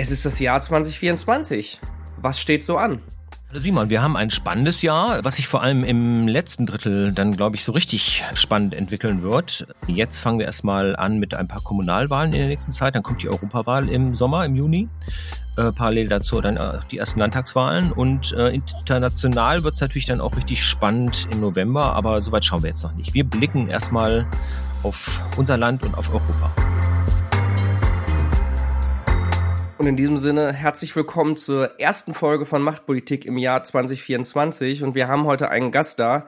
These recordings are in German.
Es ist das Jahr 2024. Was steht so an? Simon, wir haben ein spannendes Jahr, was sich vor allem im letzten Drittel dann, glaube ich, so richtig spannend entwickeln wird. Jetzt fangen wir erstmal an mit ein paar Kommunalwahlen in der nächsten Zeit. Dann kommt die Europawahl im Sommer, im Juni. Äh, parallel dazu dann äh, die ersten Landtagswahlen. Und äh, international wird es natürlich dann auch richtig spannend im November, aber soweit schauen wir jetzt noch nicht. Wir blicken erstmal auf unser Land und auf Europa. Und in diesem Sinne herzlich willkommen zur ersten Folge von Machtpolitik im Jahr 2024. Und wir haben heute einen Gast da,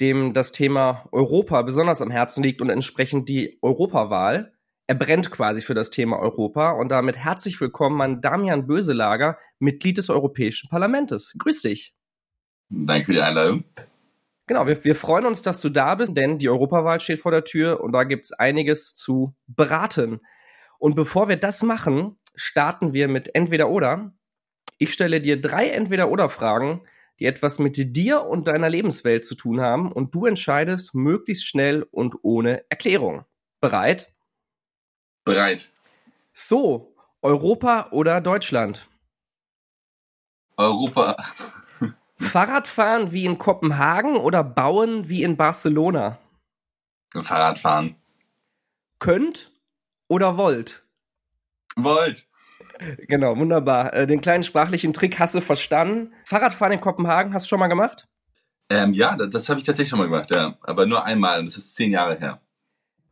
dem das Thema Europa besonders am Herzen liegt und entsprechend die Europawahl. Er brennt quasi für das Thema Europa und damit herzlich willkommen an Damian Böselager, Mitglied des Europäischen Parlaments. Grüß dich. Danke für die Einladung. Genau, wir, wir freuen uns, dass du da bist, denn die Europawahl steht vor der Tür und da gibt's einiges zu beraten. Und bevor wir das machen, starten wir mit Entweder oder. Ich stelle dir drei Entweder-oder-Fragen, die etwas mit dir und deiner Lebenswelt zu tun haben und du entscheidest möglichst schnell und ohne Erklärung. Bereit? Bereit. So, Europa oder Deutschland? Europa. Fahrradfahren wie in Kopenhagen oder bauen wie in Barcelona? Fahrradfahren. Könnt oder wollt? Wollt. Genau, wunderbar. Äh, den kleinen sprachlichen Trick hast du verstanden. Fahrradfahren in Kopenhagen hast du schon mal gemacht? Ähm, ja, das, das habe ich tatsächlich schon mal gemacht, ja. Aber nur einmal, das ist zehn Jahre her.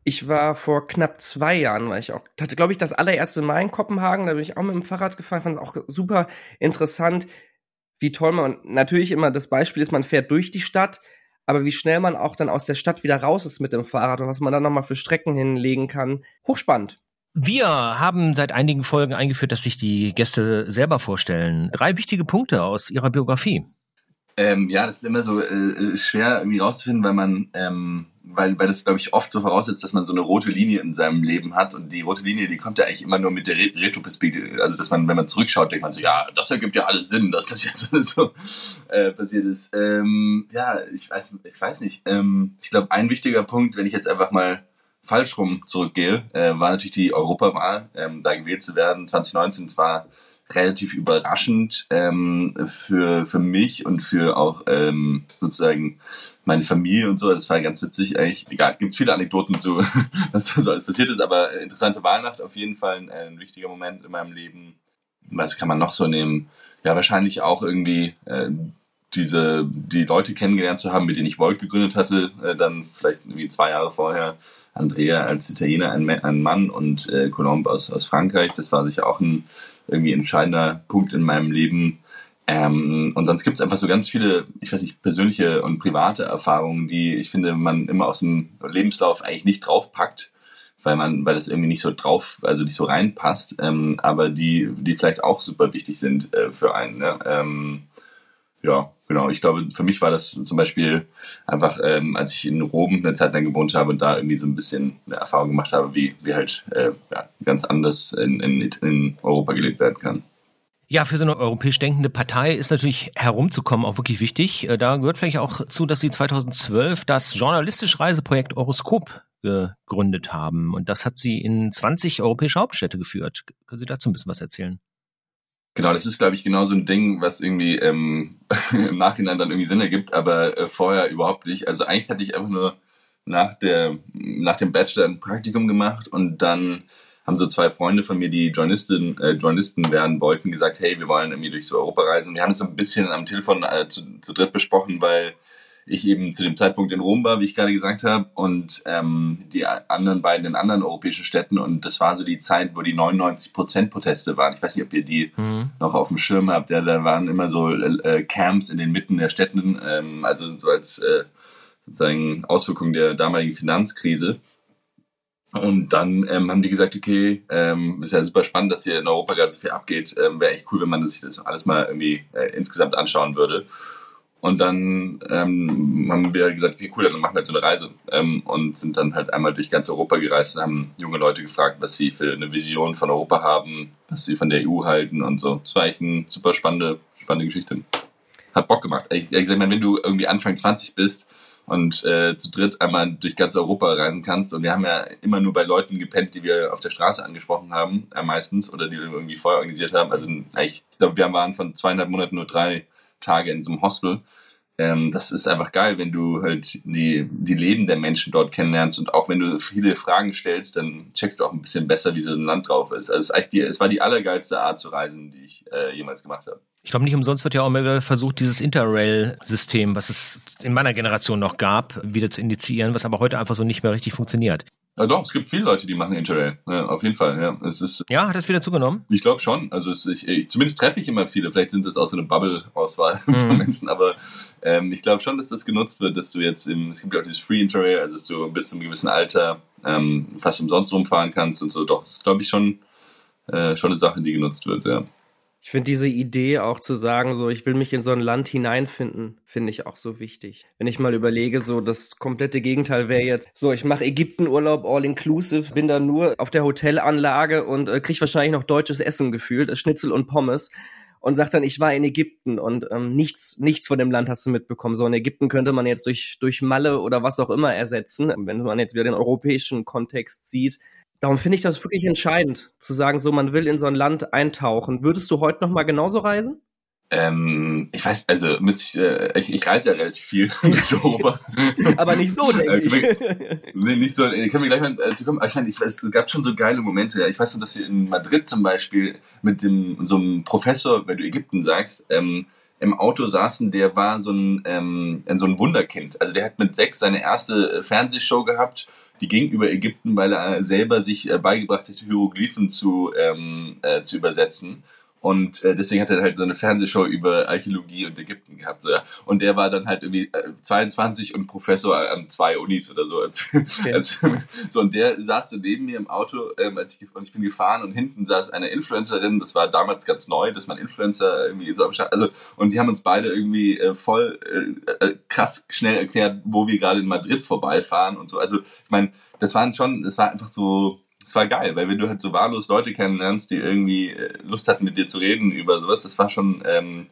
Ich war vor knapp zwei Jahren, weil ich auch, hatte, glaube ich, das allererste Mal in Kopenhagen, da bin ich auch mit dem Fahrrad gefahren, fand es auch super interessant, wie toll man, natürlich immer das Beispiel ist, man fährt durch die Stadt, aber wie schnell man auch dann aus der Stadt wieder raus ist mit dem Fahrrad und was man dann nochmal für Strecken hinlegen kann. Hochspannend. Wir haben seit einigen Folgen eingeführt, dass sich die Gäste selber vorstellen. Drei wichtige Punkte aus ihrer Biografie. Ähm, ja, das ist immer so äh, schwer irgendwie rauszufinden, weil man, ähm, weil, weil das, glaube ich, oft so voraussetzt, dass man so eine rote Linie in seinem Leben hat. Und die rote Linie, die kommt ja eigentlich immer nur mit der Re Retroperspektive. Also, dass man, wenn man zurückschaut, denkt man so, ja, das ergibt ja alles Sinn, dass das jetzt so äh, passiert ist. Ähm, ja, ich weiß, ich weiß nicht. Ähm, ich glaube, ein wichtiger Punkt, wenn ich jetzt einfach mal falsch rum zurückgehe, äh, war natürlich die Europawahl. Ähm, da gewählt zu werden 2019 zwar relativ überraschend ähm, für, für mich und für auch ähm, sozusagen meine Familie und so. Das war ganz witzig eigentlich. Egal, gibt viele Anekdoten zu, was da so alles passiert ist, aber interessante Wahlnacht auf jeden Fall ein, ein wichtiger Moment in meinem Leben. Was kann man noch so nehmen? Ja, wahrscheinlich auch irgendwie äh, diese, die Leute kennengelernt zu haben, mit denen ich Volt gegründet hatte, äh, dann vielleicht irgendwie zwei Jahre vorher. Andrea als Italiener, ein, ein Mann und äh, Colombe aus, aus Frankreich. Das war sicher auch ein irgendwie entscheidender Punkt in meinem Leben. Ähm, und sonst gibt es einfach so ganz viele, ich weiß nicht, persönliche und private Erfahrungen, die ich finde, man immer aus dem Lebenslauf eigentlich nicht draufpackt, weil man, weil das irgendwie nicht so drauf, also nicht so reinpasst, ähm, aber die, die vielleicht auch super wichtig sind äh, für einen. Ne? Ähm, ja, genau. Ich glaube, für mich war das zum Beispiel einfach, ähm, als ich in Rom eine Zeit lang gewohnt habe und da irgendwie so ein bisschen eine Erfahrung gemacht habe, wie, wie halt äh, ja, ganz anders in, in, in Europa gelebt werden kann. Ja, für so eine europäisch denkende Partei ist natürlich herumzukommen auch wirklich wichtig. Äh, da gehört vielleicht auch zu, dass Sie 2012 das journalistische Reiseprojekt Euroskop gegründet haben. Und das hat Sie in 20 europäische Hauptstädte geführt. Können Sie dazu ein bisschen was erzählen? Genau, das ist, glaube ich, genau so ein Ding, was irgendwie ähm, im Nachhinein dann irgendwie Sinn ergibt, aber äh, vorher überhaupt nicht. Also eigentlich hatte ich einfach nur nach, der, nach dem Bachelor ein Praktikum gemacht und dann haben so zwei Freunde von mir, die Journalisten, äh, Journalisten werden wollten, gesagt, hey, wir wollen irgendwie durch so Europa reisen. Wir haben es so ein bisschen am Telefon äh, zu, zu dritt besprochen, weil ich eben zu dem Zeitpunkt in Rom war, wie ich gerade gesagt habe, und ähm, die anderen beiden in anderen europäischen Städten. Und das war so die Zeit, wo die 99% Proteste waren. Ich weiß nicht, ob ihr die mhm. noch auf dem Schirm habt. Ja, da waren immer so äh, Camps in den Mitten der Städten, ähm, also so als äh, sozusagen Auswirkung der damaligen Finanzkrise. Und dann ähm, haben die gesagt, okay, ähm, ist ja super spannend, dass hier in Europa gerade so viel abgeht. Ähm, Wäre echt cool, wenn man das, das alles mal irgendwie äh, insgesamt anschauen würde. Und dann ähm, haben wir gesagt, okay, cool, dann machen wir jetzt so eine Reise. Ähm, und sind dann halt einmal durch ganz Europa gereist und haben junge Leute gefragt, was sie für eine Vision von Europa haben, was sie von der EU halten und so. Das war eigentlich eine super spannende, spannende Geschichte. Hat Bock gemacht. Ich, ich mal, wenn du irgendwie Anfang 20 bist und äh, zu dritt einmal durch ganz Europa reisen kannst. Und wir haben ja immer nur bei Leuten gepennt, die wir auf der Straße angesprochen haben, äh, meistens, oder die wir irgendwie vorher organisiert haben. Also ich glaube, wir waren von zweieinhalb Monaten nur drei Tage in so einem Hostel. Ähm, das ist einfach geil, wenn du halt die, die Leben der Menschen dort kennenlernst und auch wenn du viele Fragen stellst, dann checkst du auch ein bisschen besser, wie so ein Land drauf ist. Also es, ist eigentlich die, es war die allergeilste Art zu reisen, die ich äh, jemals gemacht habe. Ich glaube, nicht umsonst wird ja auch immer versucht, dieses Interrail-System, was es in meiner Generation noch gab, wieder zu indizieren, was aber heute einfach so nicht mehr richtig funktioniert. Ja, doch, es gibt viele Leute, die machen Interrail. Ja, auf jeden Fall, ja. Es ist, ja, hat das wieder zugenommen? Ich glaube schon. Also es, ich, ich, zumindest treffe ich immer viele. Vielleicht sind das auch so eine Bubble-Auswahl mhm. von Menschen, aber ähm, ich glaube schon, dass das genutzt wird, dass du jetzt im, es gibt ja auch dieses Free Interrail, also dass du bis zu einem gewissen Alter ähm, fast umsonst rumfahren kannst und so. Doch, das ist, glaube ich, schon, äh, schon eine Sache, die genutzt wird, ja. Ich finde diese Idee auch zu sagen, so ich will mich in so ein Land hineinfinden, finde ich auch so wichtig. Wenn ich mal überlege, so das komplette Gegenteil wäre jetzt, so ich mache Ägyptenurlaub all inclusive, bin da nur auf der Hotelanlage und äh, krieg wahrscheinlich noch deutsches Essen gefühlt, Schnitzel und Pommes und sagt dann, ich war in Ägypten und ähm, nichts, nichts von dem Land hast du mitbekommen. So in Ägypten könnte man jetzt durch, durch Malle oder was auch immer ersetzen. Wenn man jetzt wieder den europäischen Kontext sieht, Darum finde ich das wirklich entscheidend, zu sagen, so man will in so ein Land eintauchen. Würdest du heute noch mal genauso reisen? Ähm, ich weiß, also müsste ich, äh, ich, ich reise ja relativ viel durch Europa. Aber nicht so, denke ich. nee, nicht so. Ich kann mir gleich mal äh, zu kommen. Ich meine, ich es gab schon so geile Momente. Ja. Ich weiß noch, dass wir in Madrid zum Beispiel mit dem so einem Professor, wenn du Ägypten sagst, ähm, im Auto saßen, der war so ein, ähm, so ein Wunderkind. Also der hat mit sechs seine erste äh, Fernsehshow gehabt die ging über Ägypten, weil er selber sich äh, beigebracht hat, Hieroglyphen zu, ähm, äh, zu übersetzen. Und äh, deswegen hat er halt so eine Fernsehshow über Archäologie und Ägypten gehabt. So, ja. Und der war dann halt irgendwie äh, 22 und Professor an zwei Unis oder so. Als, okay. als, so und der saß so neben mir im Auto, ähm, als ich, und ich bin gefahren und hinten saß eine Influencerin. Das war damals ganz neu, dass man Influencer irgendwie so am Start. Also und die haben uns beide irgendwie äh, voll äh, äh, krass schnell erklärt, wo wir gerade in Madrid vorbeifahren und so. Also ich meine, das waren schon, das war einfach so war geil, weil wenn du halt so wahllos Leute kennenlernst, die irgendwie äh, Lust hatten, mit dir zu reden über sowas, das war schon ähm,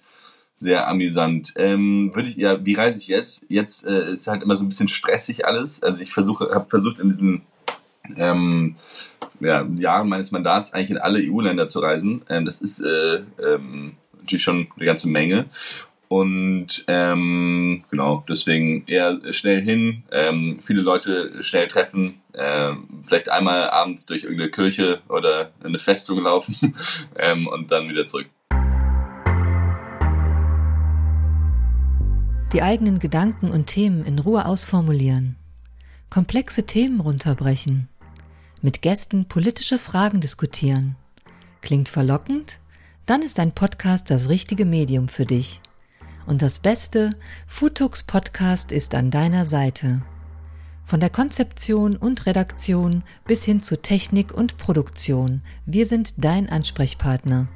sehr amüsant. Ähm, würde ich, ja, wie reise ich jetzt? Jetzt äh, ist halt immer so ein bisschen stressig alles. Also ich versuche, habe versucht in diesen ähm, ja, Jahren meines Mandats eigentlich in alle EU-Länder zu reisen. Ähm, das ist äh, ähm, natürlich schon eine ganze Menge. Und ähm, genau, deswegen eher schnell hin, ähm, viele Leute schnell treffen, ähm, vielleicht einmal abends durch irgendeine Kirche oder eine Festung laufen ähm, und dann wieder zurück. Die eigenen Gedanken und Themen in Ruhe ausformulieren, komplexe Themen runterbrechen, mit Gästen politische Fragen diskutieren. Klingt verlockend? Dann ist ein Podcast das richtige Medium für dich. Und das Beste, Futux Podcast ist an deiner Seite. Von der Konzeption und Redaktion bis hin zu Technik und Produktion. Wir sind dein Ansprechpartner.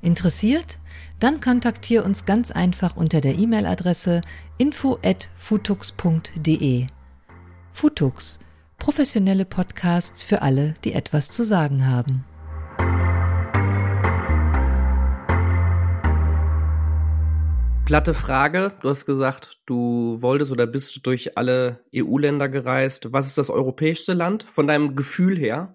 Interessiert? Dann kontaktiere uns ganz einfach unter der E-Mail-Adresse info@futux.de. Futux, professionelle Podcasts für alle, die etwas zu sagen haben. Platte Frage. Du hast gesagt, du wolltest oder bist durch alle EU-Länder gereist. Was ist das europäischste Land von deinem Gefühl her?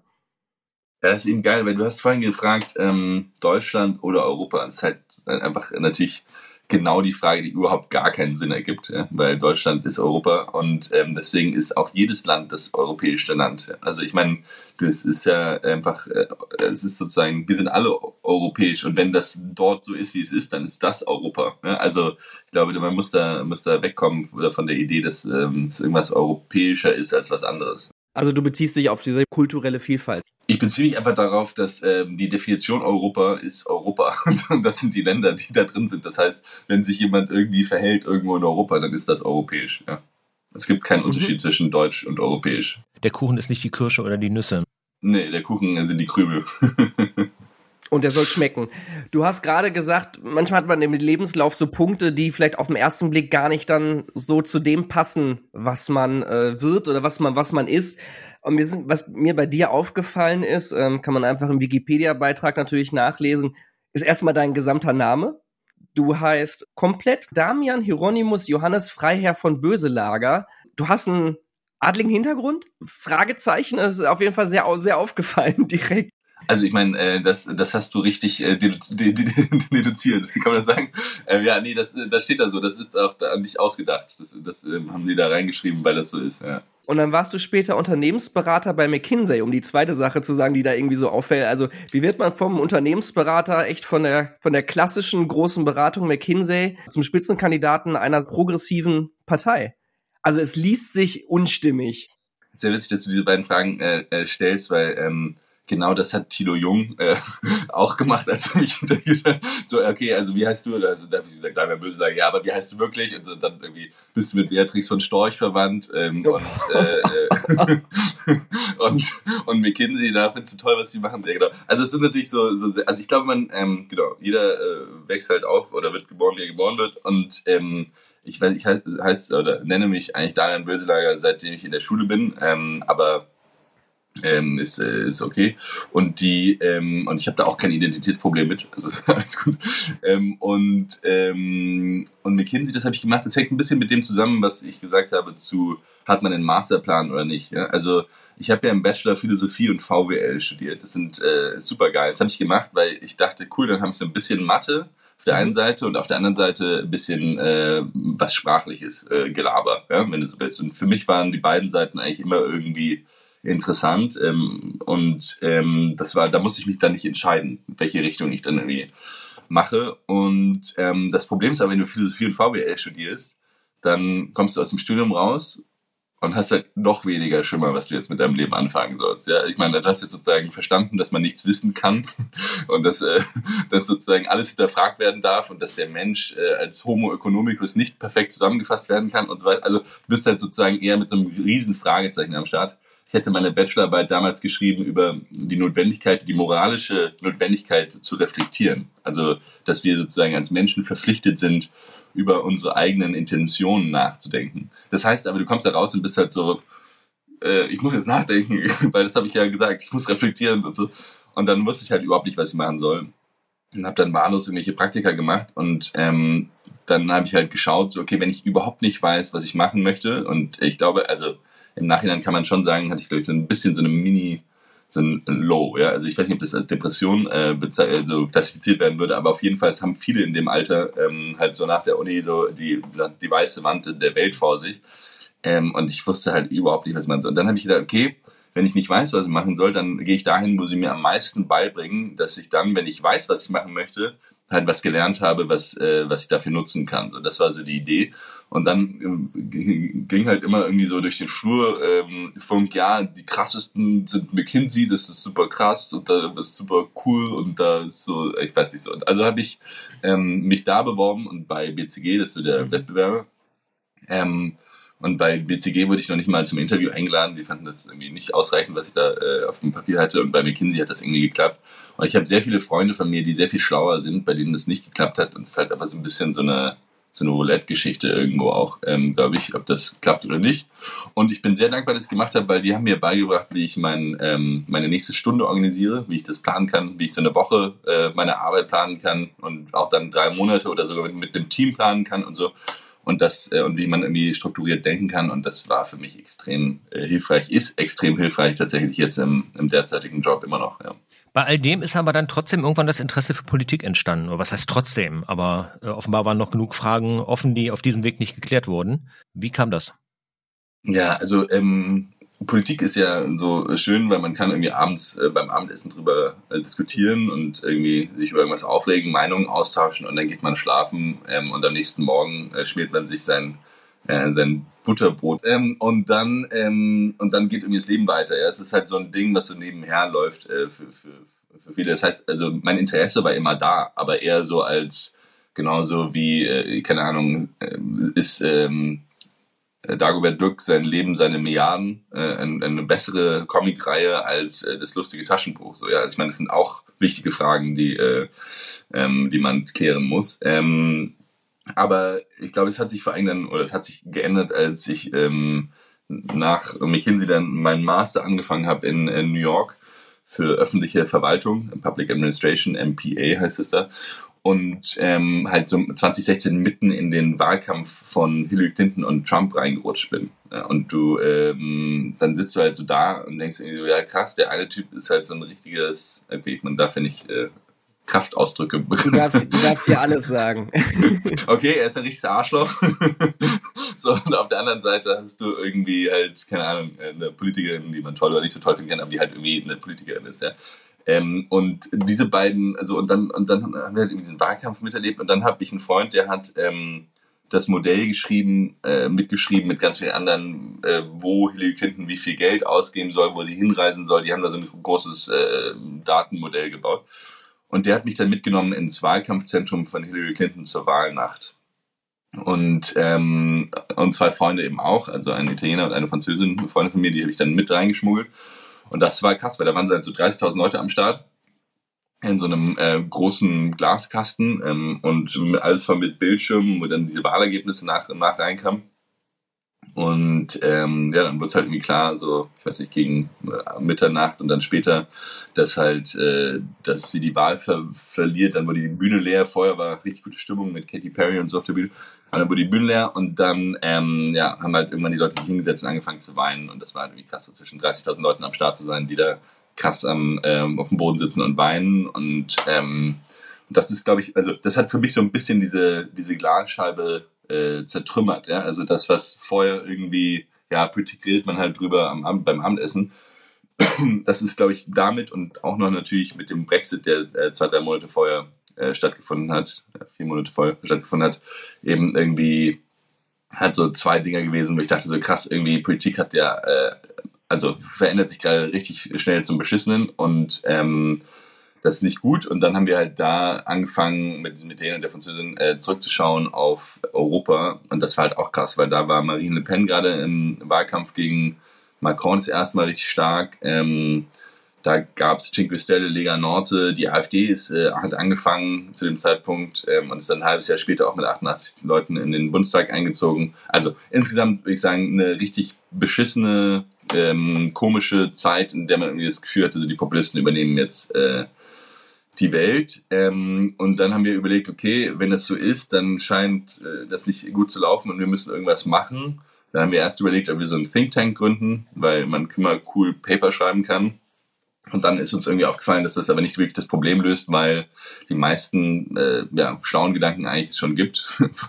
Ja, das ist eben geil, weil du hast vorhin gefragt, ähm, Deutschland oder Europa. Das ist halt einfach natürlich genau die Frage, die überhaupt gar keinen Sinn ergibt, ja? weil Deutschland ist Europa und ähm, deswegen ist auch jedes Land das europäische Land. Also ich meine, es ist ja einfach, äh, es ist sozusagen, wir sind alle europäisch und wenn das dort so ist, wie es ist, dann ist das Europa. Ja? Also ich glaube, man muss da, muss da wegkommen von der Idee, dass ähm, es irgendwas europäischer ist als was anderes. Also du beziehst dich auf diese kulturelle Vielfalt. Ich beziehe mich einfach darauf, dass ähm, die Definition Europa ist Europa. Und das sind die Länder, die da drin sind. Das heißt, wenn sich jemand irgendwie verhält irgendwo in Europa, dann ist das europäisch. Ja. Es gibt keinen mhm. Unterschied mhm. zwischen deutsch und europäisch. Der Kuchen ist nicht die Kirsche oder die Nüsse. Nee, der Kuchen sind die Krümel. Und der soll schmecken. Du hast gerade gesagt, manchmal hat man im Lebenslauf so Punkte, die vielleicht auf den ersten Blick gar nicht dann so zu dem passen, was man äh, wird oder was man, was man ist. Und mir sind, was mir bei dir aufgefallen ist, ähm, kann man einfach im Wikipedia-Beitrag natürlich nachlesen, ist erstmal dein gesamter Name. Du heißt komplett Damian Hieronymus Johannes Freiherr von Böselager. du hast einen adligen Hintergrund? Fragezeichen, das ist auf jeden Fall sehr, sehr aufgefallen direkt. Also ich meine, äh, das, das hast du richtig äh, deduziert, kann man das sagen. Ähm, ja, nee, das, das steht da so, das ist auch da nicht ausgedacht. Das, das ähm, haben die da reingeschrieben, weil das so ist, ja. Und dann warst du später Unternehmensberater bei McKinsey, um die zweite Sache zu sagen, die da irgendwie so auffällt. Also, wie wird man vom Unternehmensberater echt von der, von der klassischen großen Beratung McKinsey zum Spitzenkandidaten einer progressiven Partei? Also, es liest sich unstimmig. Sehr witzig, dass du diese beiden Fragen äh, äh stellst, weil ähm, genau das hat Tilo Jung äh, auch gemacht, als er mich interviewt hat. So, okay, also wie heißt du? Also, da habe ich gesagt, nein, böse sagen, ja, aber wie heißt du wirklich? Und dann irgendwie bist du mit Beatrix von Storch verwandt ähm, und, äh, äh und, und McKinsey, da findest du toll, was sie machen. Ja, genau. Also es ist natürlich so, so also ich glaube, man, ähm, genau, jeder äh, wächst halt auf oder wird geboren, wie er geboren wird und ähm, ich weiß, ich heiße heiß, oder nenne mich eigentlich Darian Böselager, seitdem ich in der Schule bin, ähm, aber ähm, ist, äh, ist okay. Und die, ähm, und ich habe da auch kein Identitätsproblem mit. Also alles gut. Ähm, und, ähm, und McKinsey, das habe ich gemacht, das hängt ein bisschen mit dem zusammen, was ich gesagt habe zu, hat man einen Masterplan oder nicht. Ja? Also ich habe ja im Bachelor Philosophie und VWL studiert. Das sind äh, super geil. Das habe ich gemacht, weil ich dachte, cool, dann habe ich so ein bisschen Mathe auf der einen Seite und auf der anderen Seite ein bisschen äh, was Sprachliches, äh, Gelaber, ja? wenn du so willst. Und für mich waren die beiden Seiten eigentlich immer irgendwie interessant. Ähm, und ähm, das war, da musste ich mich dann nicht entscheiden, welche Richtung ich dann irgendwie mache. Und ähm, das Problem ist aber, wenn du Philosophie und VWL studierst, dann kommst du aus dem Studium raus und hast halt noch weniger Schimmer, was du jetzt mit deinem Leben anfangen sollst. Ja, ich meine, du hast jetzt sozusagen verstanden, dass man nichts wissen kann und dass, äh, dass sozusagen alles hinterfragt werden darf und dass der Mensch äh, als Homo economicus nicht perfekt zusammengefasst werden kann und so weiter. Also du bist halt sozusagen eher mit so einem riesen Fragezeichen am Start. Hätte meine Bachelorarbeit damals geschrieben über die Notwendigkeit, die moralische Notwendigkeit zu reflektieren. Also, dass wir sozusagen als Menschen verpflichtet sind, über unsere eigenen Intentionen nachzudenken. Das heißt aber, du kommst da raus und bist halt so, äh, ich muss jetzt nachdenken, weil das habe ich ja gesagt, ich muss reflektieren und so. Und dann wusste ich halt überhaupt nicht, was ich machen soll. Und habe dann wahllos irgendwelche Praktika gemacht und ähm, dann habe ich halt geschaut, so, okay, wenn ich überhaupt nicht weiß, was ich machen möchte und ich glaube, also im Nachhinein kann man schon sagen, hatte ich, glaube ich, so ein bisschen so eine Mini- so ein Low, ja. Also ich weiß nicht, ob das als Depression äh, also klassifiziert werden würde, aber auf jeden Fall haben viele in dem Alter ähm, halt so nach der Uni so die, die weiße Wand der Welt vor sich. Ähm, und ich wusste halt überhaupt nicht, was man soll. Und dann habe ich gedacht, okay, wenn ich nicht weiß, was ich machen soll, dann gehe ich dahin, wo sie mir am meisten beibringen, dass ich dann, wenn ich weiß, was ich machen möchte, halt was gelernt habe, was, äh, was ich dafür nutzen kann. So, das war so die Idee. Und dann äh, ging halt immer irgendwie so durch den Flur ähm, Funk, ja, die krassesten sind McKinsey, das ist super krass und da ist super cool und da ist so, ich weiß nicht so. Und also habe ich ähm, mich da beworben und bei BCG, das ist der mhm. Wettbewerber, ähm, und bei BCG wurde ich noch nicht mal zum Interview eingeladen. Die fanden das irgendwie nicht ausreichend, was ich da äh, auf dem Papier hatte. Und bei McKinsey hat das irgendwie geklappt. Und ich habe sehr viele Freunde von mir, die sehr viel schlauer sind, bei denen das nicht geklappt hat. Und es ist halt einfach so ein bisschen so eine, so eine Roulette-Geschichte irgendwo auch, ähm, glaube ich, ob das klappt oder nicht. Und ich bin sehr dankbar, dass ich gemacht habe, weil die haben mir beigebracht, wie ich mein, ähm, meine nächste Stunde organisiere, wie ich das planen kann, wie ich so eine Woche äh, meine Arbeit planen kann und auch dann drei Monate oder sogar mit, mit dem Team planen kann und so und das äh, und wie man irgendwie strukturiert denken kann. Und das war für mich extrem äh, hilfreich, ist extrem hilfreich tatsächlich jetzt im, im derzeitigen Job immer noch. Ja. Bei all dem ist aber dann trotzdem irgendwann das Interesse für Politik entstanden. Oder was heißt trotzdem? Aber äh, offenbar waren noch genug Fragen offen, die auf diesem Weg nicht geklärt wurden. Wie kam das? Ja, also ähm, Politik ist ja so schön, weil man kann irgendwie abends äh, beim Abendessen drüber äh, diskutieren und irgendwie sich über irgendwas aufregen, Meinungen austauschen und dann geht man schlafen ähm, und am nächsten Morgen äh, schmiert man sich sein, äh, sein Butterbrot ähm, und dann ähm, und dann geht irgendwie das Leben weiter. Ja? Es ist halt so ein Ding, was so nebenher läuft äh, für, für, für viele. Das heißt, also mein Interesse war immer da, aber eher so als genauso wie, äh, keine Ahnung, äh, ist ähm, äh, Dagobert Duck sein Leben, seine Milliarden, äh, eine, eine bessere Comicreihe als äh, das lustige Taschenbuch. So, ja, also ich meine, das sind auch wichtige Fragen, die, äh, ähm, die man klären muss. Ähm, aber ich glaube, es hat sich vor allem dann, oder es hat sich geändert, als ich ähm, nach McKinsey dann meinen Master angefangen habe in, in New York für öffentliche Verwaltung, Public Administration, MPA heißt es da. und ähm, halt so 2016 mitten in den Wahlkampf von Hillary Clinton und Trump reingerutscht bin. Und du, ähm, dann sitzt du halt so da und denkst irgendwie so, ja krass, der eine Typ ist halt so ein richtiges, okay, man darf ja nicht äh, Kraftausdrücke. Du darfst, du darfst hier alles sagen. okay, er ist ein richtiges Arschloch. so, und auf der anderen Seite hast du irgendwie halt, keine Ahnung, eine Politikerin, die man toll oder nicht so toll finden kann, aber die halt irgendwie eine Politikerin ist, ja. Ähm, und diese beiden, also und dann, und dann haben wir halt diesen Wahlkampf miterlebt und dann habe ich einen Freund, der hat ähm, das Modell geschrieben, äh, mitgeschrieben mit ganz vielen anderen, äh, wo Hillary Clinton wie viel Geld ausgeben soll, wo sie hinreisen soll. Die haben da so ein großes äh, Datenmodell gebaut. Und der hat mich dann mitgenommen ins Wahlkampfzentrum von Hillary Clinton zur Wahlnacht. Und, ähm, und zwei Freunde eben auch, also ein Italiener und eine Französin, eine Freundin von mir, die habe ich dann mit reingeschmuggelt. Und das war krass, weil da waren halt so 30.000 Leute am Start in so einem äh, großen Glaskasten ähm, und alles voll mit Bildschirmen, wo dann diese Wahlergebnisse nach und nach reinkamen. Und ähm, ja, dann wurde es halt irgendwie klar, so, ich weiß nicht, gegen äh, Mitternacht und dann später, dass halt, äh, dass sie die Wahl ver verliert. Dann wurde die Bühne leer. Vorher war richtig gute Stimmung mit Katy Perry und so auf der Bühne. Und dann wurde die Bühne leer und dann ähm, ja, haben halt irgendwann die Leute sich hingesetzt und angefangen zu weinen. Und das war halt irgendwie krass, so zwischen 30.000 Leuten am Start zu sein, die da krass am, ähm, auf dem Boden sitzen und weinen. Und ähm, das ist, glaube ich, also das hat für mich so ein bisschen diese, diese Glasscheibe äh, zertrümmert. Ja? Also das, was vorher irgendwie, ja, politikriert man halt drüber am, beim Abendessen. Das ist, glaube ich, damit und auch noch natürlich mit dem Brexit, der äh, zwei, drei Monate vorher äh, stattgefunden hat, vier Monate vorher stattgefunden hat, eben irgendwie halt so zwei Dinger gewesen, wo ich dachte so krass, irgendwie Politik hat ja, äh, also verändert sich gerade richtig schnell zum Beschissenen und ähm, das ist nicht gut. Und dann haben wir halt da angefangen, mit diesem Italiener und der Französin äh, zurückzuschauen auf Europa. Und das war halt auch krass, weil da war Marine Le Pen gerade im Wahlkampf gegen Macron das erste Mal richtig stark. Ähm, da gab es Cinque Stelle, Lega Norte, die AfD ist, äh, hat angefangen zu dem Zeitpunkt ähm, und ist dann ein halbes Jahr später auch mit 88 Leuten in den Bundestag eingezogen. Also insgesamt würde ich sagen, eine richtig beschissene, ähm, komische Zeit, in der man irgendwie das Gefühl hatte, also die Populisten übernehmen jetzt äh, die Welt. Ähm, und dann haben wir überlegt, okay, wenn das so ist, dann scheint äh, das nicht gut zu laufen und wir müssen irgendwas machen. Dann haben wir erst überlegt, ob wir so einen Think Tank gründen, weil man immer cool Paper schreiben kann. Und dann ist uns irgendwie aufgefallen, dass das aber nicht wirklich das Problem löst, weil die meisten äh, ja, schlauen Gedanken eigentlich schon gibt.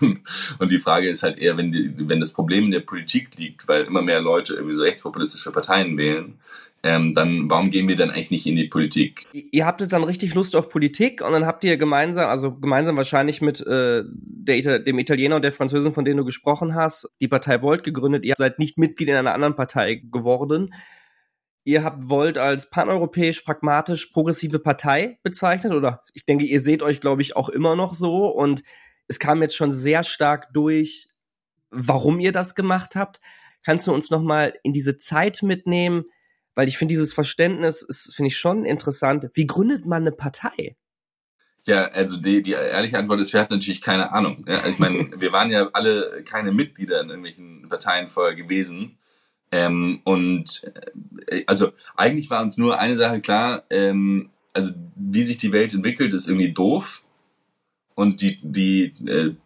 und die Frage ist halt eher, wenn, die, wenn das Problem in der Politik liegt, weil immer mehr Leute irgendwie so rechtspopulistische Parteien wählen, ähm, dann warum gehen wir dann eigentlich nicht in die Politik? Ihr habtet dann richtig Lust auf Politik und dann habt ihr gemeinsam, also gemeinsam wahrscheinlich mit äh, der, dem Italiener und der Französin, von denen du gesprochen hast, die Partei Volt gegründet. Ihr seid nicht Mitglied in einer anderen Partei geworden. Ihr habt Volt als paneuropäisch, pragmatisch, progressive Partei bezeichnet oder ich denke, ihr seht euch, glaube ich, auch immer noch so und es kam jetzt schon sehr stark durch, warum ihr das gemacht habt. Kannst du uns nochmal in diese Zeit mitnehmen? Weil ich finde, dieses Verständnis ist, finde ich schon interessant. Wie gründet man eine Partei? Ja, also die, die ehrliche Antwort ist, wir hatten natürlich keine Ahnung. Ja, ich meine, wir waren ja alle keine Mitglieder in irgendwelchen Parteien vorher gewesen. Ähm, und äh, also eigentlich war uns nur eine Sache klar, ähm, also wie sich die Welt entwickelt, ist irgendwie doof. Und die, die äh,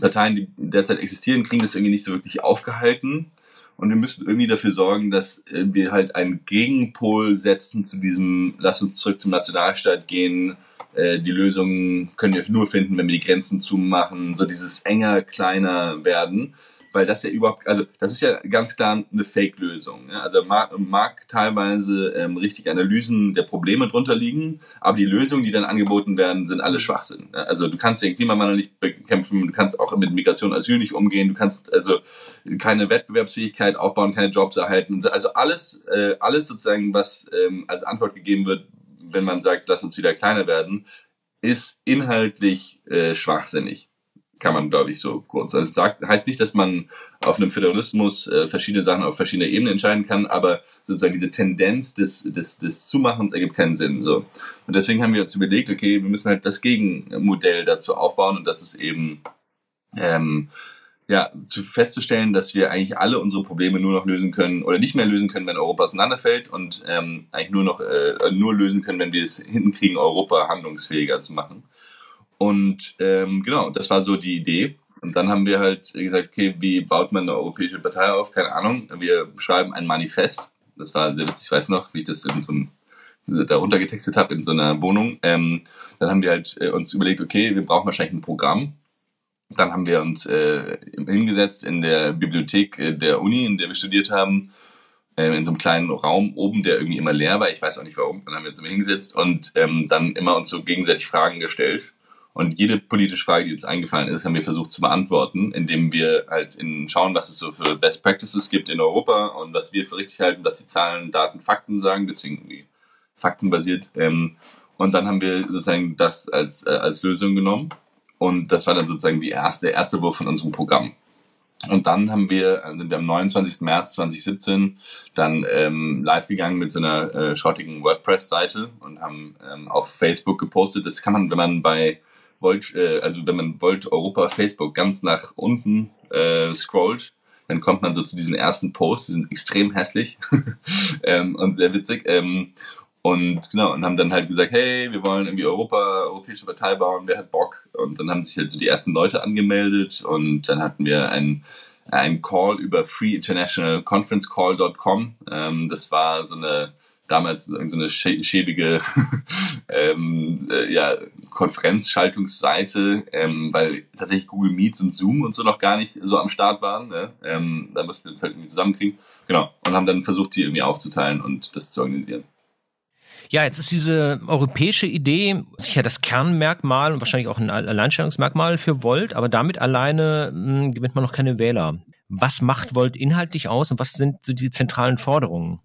Parteien, die derzeit existieren, kriegen das irgendwie nicht so wirklich aufgehalten. Und wir müssen irgendwie dafür sorgen, dass äh, wir halt einen Gegenpol setzen zu diesem, lass uns zurück zum Nationalstaat gehen. Äh, die Lösung können wir nur finden, wenn wir die Grenzen zumachen, so dieses enger, kleiner werden weil das ja überhaupt, also das ist ja ganz klar eine Fake-Lösung. Ja? Also mag, mag teilweise ähm, richtige Analysen der Probleme drunter liegen, aber die Lösungen, die dann angeboten werden, sind alle Schwachsinn. Ja? Also du kannst den Klimawandel nicht bekämpfen, du kannst auch mit Migration und Asyl nicht umgehen, du kannst also keine Wettbewerbsfähigkeit aufbauen, keine Jobs erhalten. Also alles, äh, alles sozusagen, was ähm, als Antwort gegeben wird, wenn man sagt, lass uns wieder kleiner werden, ist inhaltlich äh, schwachsinnig kann man, glaube ich, so kurz. Also es sagt, heißt nicht, dass man auf einem Föderalismus äh, verschiedene Sachen auf verschiedene Ebenen entscheiden kann, aber sozusagen diese Tendenz des, des, des Zumachens ergibt keinen Sinn. So. Und deswegen haben wir uns überlegt, okay, wir müssen halt das Gegenmodell dazu aufbauen und das ist eben ähm, ja, zu festzustellen, dass wir eigentlich alle unsere Probleme nur noch lösen können oder nicht mehr lösen können, wenn Europa auseinanderfällt und ähm, eigentlich nur noch äh, nur lösen können, wenn wir es hinkriegen, Europa handlungsfähiger zu machen. Und ähm, genau, das war so die Idee. Und dann haben wir halt gesagt, okay, wie baut man eine europäische Partei auf? Keine Ahnung. Wir schreiben ein Manifest. Das war sehr witzig, ich weiß noch, wie ich das in so einem darunter getextet habe in so einer Wohnung. Ähm, dann haben wir halt äh, uns überlegt, okay, wir brauchen wahrscheinlich ein Programm. Dann haben wir uns äh, hingesetzt in der Bibliothek äh, der Uni, in der wir studiert haben, äh, in so einem kleinen Raum oben, der irgendwie immer leer war. Ich weiß auch nicht warum. Dann haben wir uns immer hingesetzt und ähm, dann immer uns so gegenseitig Fragen gestellt. Und jede politische Frage, die uns eingefallen ist, haben wir versucht zu beantworten, indem wir halt in schauen, was es so für Best Practices gibt in Europa und was wir für richtig halten, was die Zahlen, Daten, Fakten sagen. Deswegen irgendwie faktenbasiert. Ähm, und dann haben wir sozusagen das als, äh, als Lösung genommen. Und das war dann sozusagen die erste, der erste Wurf von unserem Programm. Und dann haben wir, sind wir am 29. März 2017 dann ähm, live gegangen mit so einer äh, schrottigen WordPress-Seite und haben ähm, auf Facebook gepostet. Das kann man, wenn man bei Volt, äh, also wenn man Volt Europa Facebook ganz nach unten äh, scrollt, dann kommt man so zu diesen ersten Posts, die sind extrem hässlich ähm, und sehr witzig. Ähm, und genau, und haben dann halt gesagt, hey, wir wollen irgendwie Europa, europäische Partei bauen, wer hat Bock? Und dann haben sich halt so die ersten Leute angemeldet und dann hatten wir ein, ein Call über freeinternationalconferencecall.com. Ähm, das war so eine damals so eine schäbige ähm, äh, ja, Konferenzschaltungsseite, ähm, weil tatsächlich Google Meets und Zoom und so noch gar nicht so am Start waren. Ne? Ähm, da mussten wir uns halt irgendwie zusammenkriegen. Genau. Und haben dann versucht, die irgendwie aufzuteilen und das zu organisieren. Ja, jetzt ist diese europäische Idee sicher das Kernmerkmal und wahrscheinlich auch ein Alleinstellungsmerkmal für Volt, aber damit alleine mh, hm, gewinnt man noch keine Wähler. Was macht Volt inhaltlich aus und was sind so die zentralen Forderungen?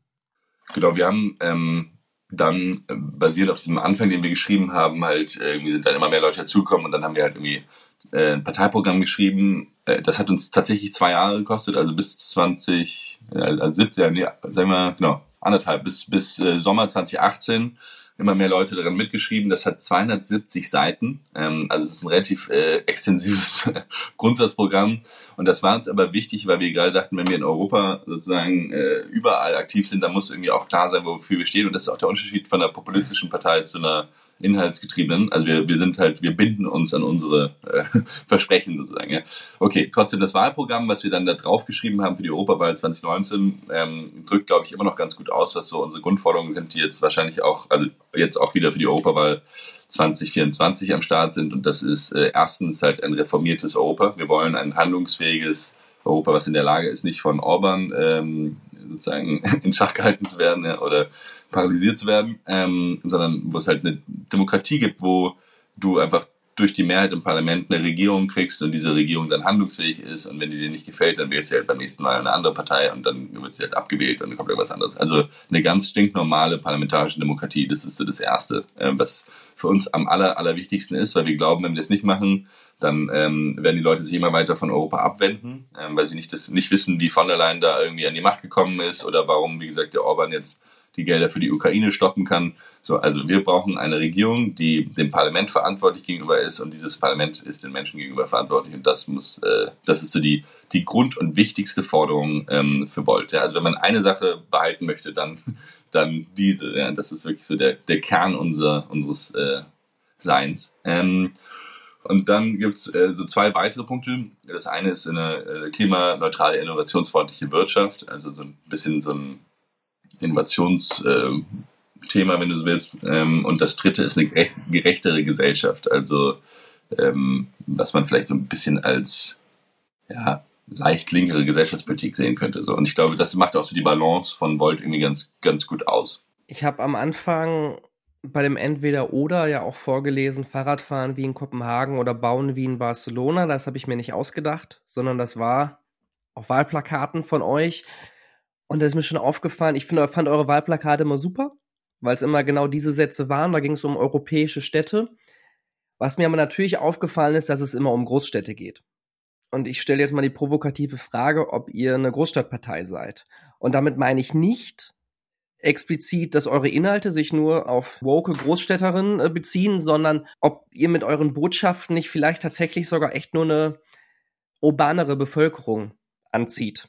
Genau, wir haben ähm, dann äh, basiert auf diesem Anfang, den wir geschrieben haben, halt irgendwie sind dann immer mehr Leute dazugekommen und dann haben wir halt irgendwie äh, ein Parteiprogramm geschrieben. Äh, das hat uns tatsächlich zwei Jahre gekostet, also bis 20, äh, also 17, nee, sagen wir, genau, anderthalb, bis, bis äh, Sommer 2018 immer mehr Leute daran mitgeschrieben. Das hat 270 Seiten. Ähm, also es ist ein relativ äh, extensives Grundsatzprogramm. Und das war uns aber wichtig, weil wir gerade dachten, wenn wir in Europa sozusagen äh, überall aktiv sind, dann muss irgendwie auch klar sein, wofür wir stehen. Und das ist auch der Unterschied von einer populistischen Partei zu einer inhaltsgetriebenen. Also wir, wir sind halt, wir binden uns an unsere äh, Versprechen sozusagen. Ja. Okay, trotzdem das Wahlprogramm, was wir dann da drauf geschrieben haben für die Europawahl 2019, ähm, drückt, glaube ich, immer noch ganz gut aus, was so unsere Grundforderungen sind, die jetzt wahrscheinlich auch, also jetzt auch wieder für die Europawahl 2024 am Start sind. Und das ist äh, erstens halt ein reformiertes Europa. Wir wollen ein handlungsfähiges Europa, was in der Lage ist, nicht von Orban ähm, sozusagen in Schach gehalten zu werden ja, oder paralysiert zu werden, ähm, sondern wo es halt eine Demokratie gibt, wo du einfach durch die Mehrheit im Parlament eine Regierung kriegst und diese Regierung dann handlungsfähig ist und wenn die dir nicht gefällt, dann wählst du halt beim nächsten Mal eine andere Partei und dann wird sie halt abgewählt und dann kommt irgendwas anderes. Also eine ganz stinknormale parlamentarische Demokratie, das ist so das Erste, äh, was für uns am aller, allerwichtigsten ist, weil wir glauben, wenn wir das nicht machen, dann ähm, werden die Leute sich immer weiter von Europa abwenden, ähm, weil sie nicht, das, nicht wissen, wie von der Leyen da irgendwie an die Macht gekommen ist oder warum, wie gesagt, der Orban jetzt die Gelder für die Ukraine stoppen kann. So, also wir brauchen eine Regierung, die dem Parlament verantwortlich gegenüber ist und dieses Parlament ist den Menschen gegenüber verantwortlich und das muss, äh, das ist so die, die Grund- und wichtigste Forderung ähm, für Volt. Ja? Also wenn man eine Sache behalten möchte, dann, dann diese. Ja? Das ist wirklich so der, der Kern unser, unseres äh, Seins. Ähm, und dann gibt es äh, so zwei weitere Punkte. Das eine ist eine äh, klimaneutrale, innovationsfreundliche Wirtschaft, also so ein bisschen so ein Innovationsthema, wenn du so willst. Ähm, und das dritte ist eine gerechtere Gesellschaft, also ähm, was man vielleicht so ein bisschen als ja, leicht linkere Gesellschaftspolitik sehen könnte. So. Und ich glaube, das macht auch so die Balance von Volt irgendwie ganz, ganz gut aus. Ich habe am Anfang bei dem Entweder-Oder ja auch vorgelesen, Fahrradfahren wie in Kopenhagen oder Bauen wie in Barcelona. Das habe ich mir nicht ausgedacht, sondern das war auf Wahlplakaten von euch. Und da ist mir schon aufgefallen, ich finde, fand eure Wahlplakate immer super, weil es immer genau diese Sätze waren. Da ging es um europäische Städte. Was mir aber natürlich aufgefallen ist, dass es immer um Großstädte geht. Und ich stelle jetzt mal die provokative Frage, ob ihr eine Großstadtpartei seid. Und damit meine ich nicht explizit, dass eure Inhalte sich nur auf woke Großstädterinnen äh, beziehen, sondern ob ihr mit euren Botschaften nicht vielleicht tatsächlich sogar echt nur eine urbanere Bevölkerung anzieht.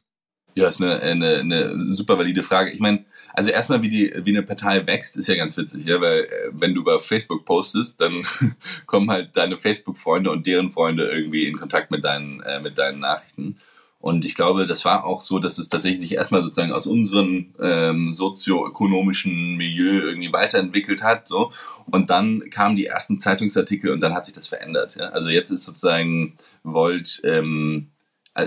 Ja, ist eine, eine, eine super valide Frage. Ich meine, also erstmal, wie, die, wie eine Partei wächst, ist ja ganz witzig, ja, weil äh, wenn du über Facebook postest, dann kommen halt deine Facebook-Freunde und deren Freunde irgendwie in Kontakt mit deinen, äh, mit deinen Nachrichten. Und ich glaube, das war auch so, dass es tatsächlich erstmal sozusagen aus unserem ähm, sozioökonomischen Milieu irgendwie weiterentwickelt hat. So. Und dann kamen die ersten Zeitungsartikel und dann hat sich das verändert. Ja? Also jetzt ist sozusagen Volt ähm,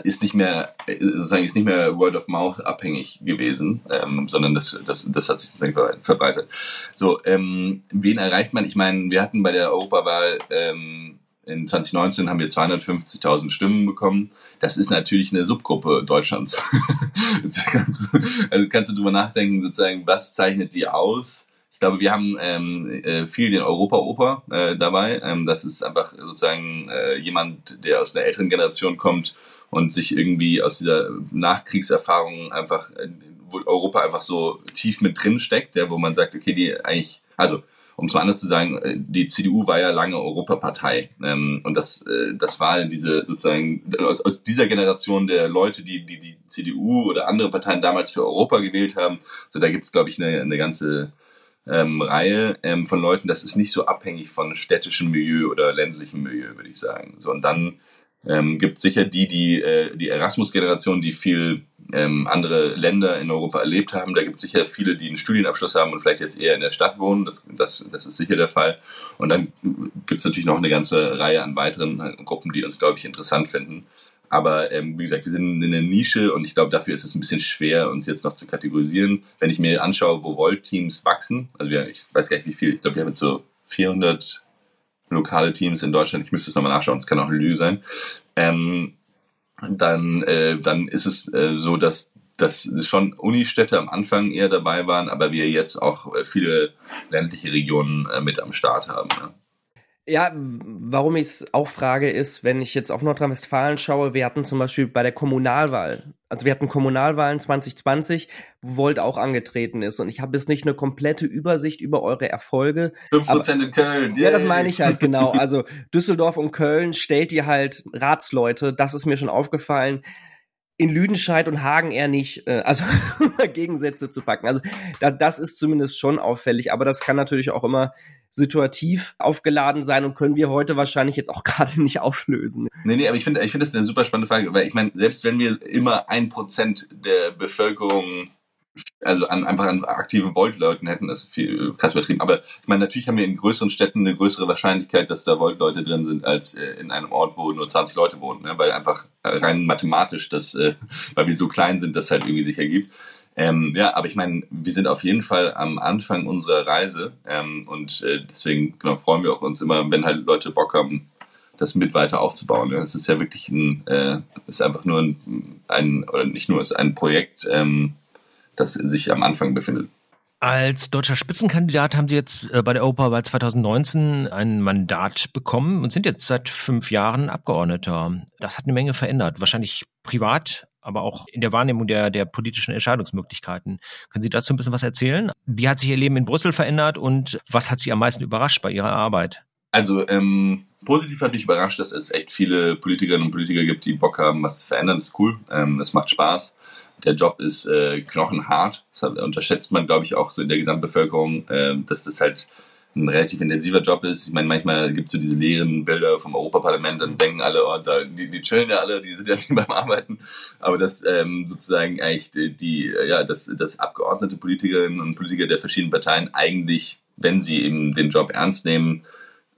ist nicht mehr sozusagen ist nicht mehr Word of Mouth abhängig gewesen, ähm, sondern das, das, das hat sich sozusagen verbreitet. So, ähm, wen erreicht man? Ich meine, wir hatten bei der Europawahl ähm, in 2019 haben wir 250.000 Stimmen bekommen. Das ist natürlich eine Subgruppe Deutschlands. jetzt kannst du, also kannst du drüber nachdenken, sozusagen, was zeichnet die aus? Ich glaube, wir haben ähm, äh, viel den Europa-Oper äh, dabei. Ähm, das ist einfach sozusagen äh, jemand, der aus einer älteren Generation kommt und sich irgendwie aus dieser Nachkriegserfahrung einfach, wo Europa einfach so tief mit drin steckt, ja, wo man sagt, okay, die eigentlich, also um es mal anders zu sagen, äh, die CDU war ja lange Europapartei. Ähm, und das, äh, das war diese sozusagen aus, aus dieser Generation der Leute, die, die die CDU oder andere Parteien damals für Europa gewählt haben. So, da gibt es, glaube ich, eine, eine ganze ähm, Reihe ähm, von Leuten. Das ist nicht so abhängig von städtischem Milieu oder ländlichem Milieu, würde ich sagen. So, und dann ähm, gibt sicher die, die, äh, die Erasmus-Generation, die viel ähm, andere Länder in Europa erlebt haben. Da gibt es sicher viele, die einen Studienabschluss haben und vielleicht jetzt eher in der Stadt wohnen. Das, das, das ist sicher der Fall. Und dann gibt es natürlich noch eine ganze Reihe an weiteren äh, Gruppen, die uns, glaube ich, interessant finden. Aber ähm, wie gesagt, wir sind in einer Nische und ich glaube, dafür ist es ein bisschen schwer, uns jetzt noch zu kategorisieren. Wenn ich mir anschaue, wo Volt-Teams wachsen, also wir, ich weiß gar nicht wie viel, ich glaube, wir haben jetzt so 400 lokale Teams in Deutschland, ich müsste es nochmal nachschauen, es kann auch Lüge sein, ähm, dann, äh, dann ist es äh, so, dass, dass schon Unistädte am Anfang eher dabei waren, aber wir jetzt auch äh, viele ländliche Regionen äh, mit am Start haben. Ja. Ja, warum ich es auch frage, ist, wenn ich jetzt auf Nordrhein-Westfalen schaue, wir hatten zum Beispiel bei der Kommunalwahl, also wir hatten Kommunalwahlen 2020, wo Volt auch angetreten ist. Und ich habe jetzt nicht eine komplette Übersicht über eure Erfolge. 5% aber, in Köln. Yay. Ja, das meine ich halt genau. Also Düsseldorf und Köln stellt ihr halt Ratsleute, das ist mir schon aufgefallen in Lüdenscheid und Hagen eher nicht, äh, also Gegensätze zu packen. Also da, das ist zumindest schon auffällig, aber das kann natürlich auch immer situativ aufgeladen sein und können wir heute wahrscheinlich jetzt auch gerade nicht auflösen. Nee, nee, aber ich finde ich finde das eine super spannende Frage, weil ich meine, selbst wenn wir immer ein Prozent der Bevölkerung also an, einfach an aktiven Volt-Leuten hätten, das viel krass übertrieben. Aber ich meine, natürlich haben wir in größeren Städten eine größere Wahrscheinlichkeit, dass da Volt-Leute drin sind, als äh, in einem Ort, wo nur 20 Leute wohnen. Ne? Weil einfach rein mathematisch, das, äh, weil wir so klein sind, das halt irgendwie sich ergibt. Ähm, ja, aber ich meine, wir sind auf jeden Fall am Anfang unserer Reise ähm, und äh, deswegen genau, freuen wir auch uns immer, wenn halt Leute Bock haben, das mit weiter aufzubauen. Ja. Es ist ja wirklich ein, äh, ist einfach nur ein, ein oder nicht nur, ist ein Projekt, ähm, das sich am Anfang befindet. Als deutscher Spitzenkandidat haben Sie jetzt äh, bei der Europawahl 2019 ein Mandat bekommen und sind jetzt seit fünf Jahren Abgeordneter. Das hat eine Menge verändert. Wahrscheinlich privat, aber auch in der Wahrnehmung der, der politischen Entscheidungsmöglichkeiten. Können Sie dazu ein bisschen was erzählen? Wie hat sich Ihr Leben in Brüssel verändert und was hat Sie am meisten überrascht bei Ihrer Arbeit? Also ähm, positiv hat mich überrascht, dass es echt viele Politikerinnen und Politiker gibt, die Bock haben, was zu verändern. Das ist cool. Ähm, das macht Spaß der Job ist äh, knochenhart. Das unterschätzt man, glaube ich, auch so in der Gesamtbevölkerung, äh, dass das halt ein relativ intensiver Job ist. Ich meine, manchmal gibt es so diese leeren Bilder vom Europaparlament, dann denken alle, oh, da, die, die chillen ja alle, die sind ja nicht beim Arbeiten. Aber dass ähm, sozusagen eigentlich die, die, ja, dass, dass Abgeordnete, Politikerinnen und Politiker der verschiedenen Parteien eigentlich, wenn sie eben den Job ernst nehmen,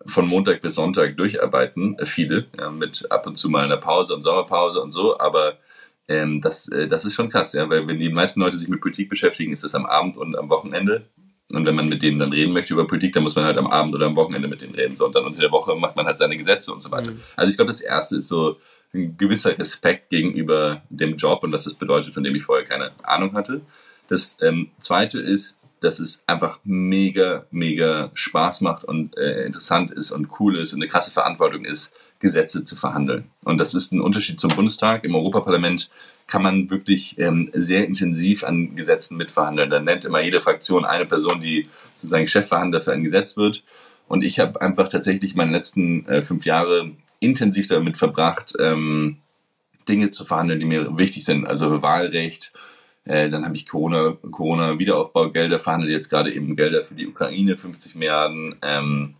von Montag bis Sonntag durcharbeiten, äh, viele, ja, mit ab und zu mal einer Pause und Sommerpause und so, aber ähm, das, äh, das ist schon krass, ja, weil wenn die meisten Leute sich mit Politik beschäftigen, ist das am Abend und am Wochenende. Und wenn man mit denen dann reden möchte über Politik, dann muss man halt am Abend oder am Wochenende mit denen reden. So, und dann unter der Woche macht man halt seine Gesetze und so weiter. Mhm. Also ich glaube, das erste ist so ein gewisser Respekt gegenüber dem Job und was das bedeutet, von dem ich vorher keine Ahnung hatte. Das ähm, zweite ist, dass es einfach mega, mega Spaß macht und äh, interessant ist und cool ist und eine krasse Verantwortung ist, Gesetze zu verhandeln. Und das ist ein Unterschied zum Bundestag. Im Europaparlament kann man wirklich ähm, sehr intensiv an Gesetzen mitverhandeln. Da nennt immer jede Fraktion eine Person, die sozusagen Chefverhandler für ein Gesetz wird. Und ich habe einfach tatsächlich meine letzten äh, fünf Jahre intensiv damit verbracht, ähm, Dinge zu verhandeln, die mir wichtig sind. Also Wahlrecht, äh, dann habe ich Corona, Corona-Wiederaufbaugelder verhandelt, jetzt gerade eben Gelder für die Ukraine, 50 Milliarden. Ähm,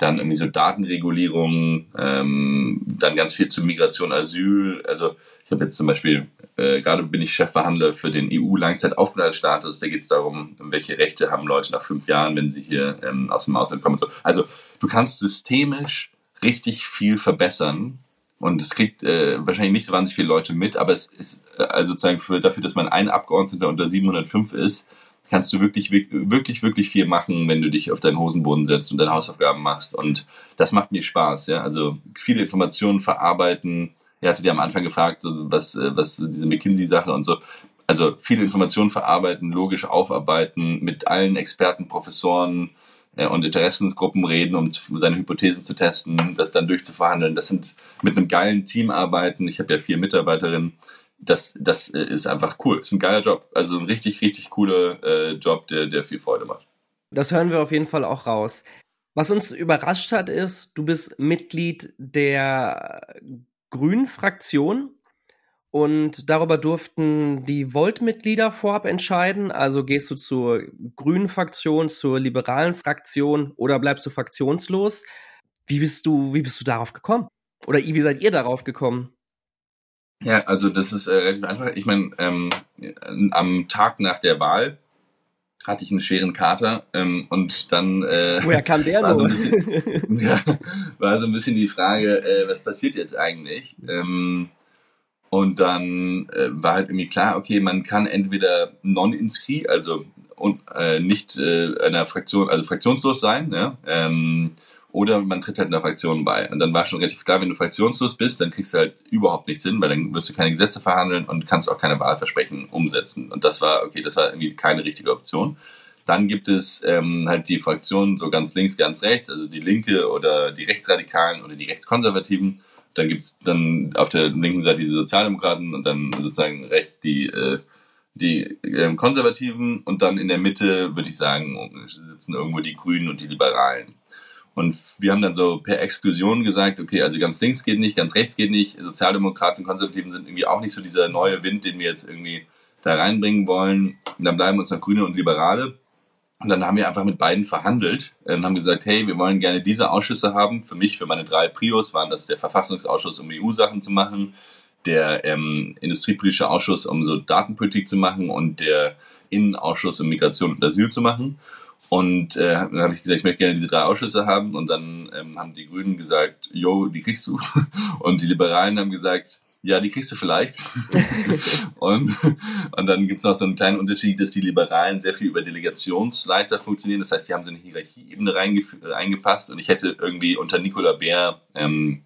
dann irgendwie so Datenregulierung, ähm, dann ganz viel zu Migration, Asyl. Also ich habe jetzt zum Beispiel, äh, gerade bin ich Chefverhandler für den EU-Langzeitaufenthaltsstatus. Da geht es darum, welche Rechte haben Leute nach fünf Jahren, wenn sie hier ähm, aus dem Ausland kommen. Und so. Also du kannst systemisch richtig viel verbessern. Und es kriegt äh, wahrscheinlich nicht so wahnsinnig viele Leute mit, aber es ist äh, also sozusagen für, dafür, dass man ein Abgeordneter unter 705 ist, kannst du wirklich, wirklich, wirklich viel machen, wenn du dich auf deinen Hosenboden setzt und deine Hausaufgaben machst. Und das macht mir Spaß, ja. Also viele Informationen verarbeiten. Ihr hattet ja am Anfang gefragt, was, äh, was diese McKinsey-Sache und so. Also viele Informationen verarbeiten, logisch aufarbeiten, mit allen Experten, Professoren äh, und Interessensgruppen reden, um seine Hypothesen zu testen, das dann durchzuverhandeln. Das sind mit einem geilen Team arbeiten. Ich habe ja vier Mitarbeiterinnen das, das äh, ist einfach cool. Ist ein geiler Job. Also ein richtig, richtig cooler äh, Job, der, der viel Freude macht. Das hören wir auf jeden Fall auch raus. Was uns überrascht hat, ist, du bist Mitglied der Grünen Fraktion und darüber durften die Volt-Mitglieder vorab entscheiden. Also gehst du zur Grünen Fraktion, zur liberalen Fraktion oder bleibst du fraktionslos? Wie bist du, wie bist du darauf gekommen? Oder wie seid ihr darauf gekommen? Ja, also das ist äh, relativ einfach. Ich meine, ähm, am Tag nach der Wahl hatte ich einen schweren Kater ähm, und dann äh, woher kam der war, so ein bisschen, ja, war so ein bisschen die Frage, äh, was passiert jetzt eigentlich? Ähm, und dann äh, war halt irgendwie klar, okay, man kann entweder non-inscrit, also und, äh, nicht äh, einer Fraktion, also fraktionslos sein, ja, ähm, oder man tritt halt einer Fraktion bei. Und dann war schon relativ klar, wenn du fraktionslos bist, dann kriegst du halt überhaupt nichts hin, weil dann wirst du keine Gesetze verhandeln und kannst auch keine Wahlversprechen umsetzen. Und das war, okay, das war irgendwie keine richtige Option. Dann gibt es ähm, halt die Fraktionen so ganz links, ganz rechts, also die Linke oder die Rechtsradikalen oder die Rechtskonservativen. Dann gibt's dann auf der linken Seite diese Sozialdemokraten und dann sozusagen rechts die, äh, die äh, Konservativen und dann in der Mitte, würde ich sagen, sitzen irgendwo die Grünen und die Liberalen. Und wir haben dann so per Exklusion gesagt, okay, also ganz links geht nicht, ganz rechts geht nicht, Sozialdemokraten und Konservativen sind irgendwie auch nicht so dieser neue Wind, den wir jetzt irgendwie da reinbringen wollen. Und dann bleiben uns noch Grüne und Liberale. Und dann haben wir einfach mit beiden verhandelt und haben gesagt, hey, wir wollen gerne diese Ausschüsse haben. Für mich, für meine drei Prios waren das der Verfassungsausschuss, um EU-Sachen zu machen, der ähm, Industriepolitische Ausschuss, um so Datenpolitik zu machen und der Innenausschuss, um Migration und Asyl zu machen. Und äh, dann habe ich gesagt, ich möchte gerne diese drei Ausschüsse haben. Und dann ähm, haben die Grünen gesagt, jo, die kriegst du. Und die Liberalen haben gesagt, ja, die kriegst du vielleicht. und, und dann gibt's noch so einen kleinen Unterschied, dass die Liberalen sehr viel über Delegationsleiter funktionieren. Das heißt, die haben so eine Hierarchieebene reingepasst. Und ich hätte irgendwie unter Nicola Bär ähm,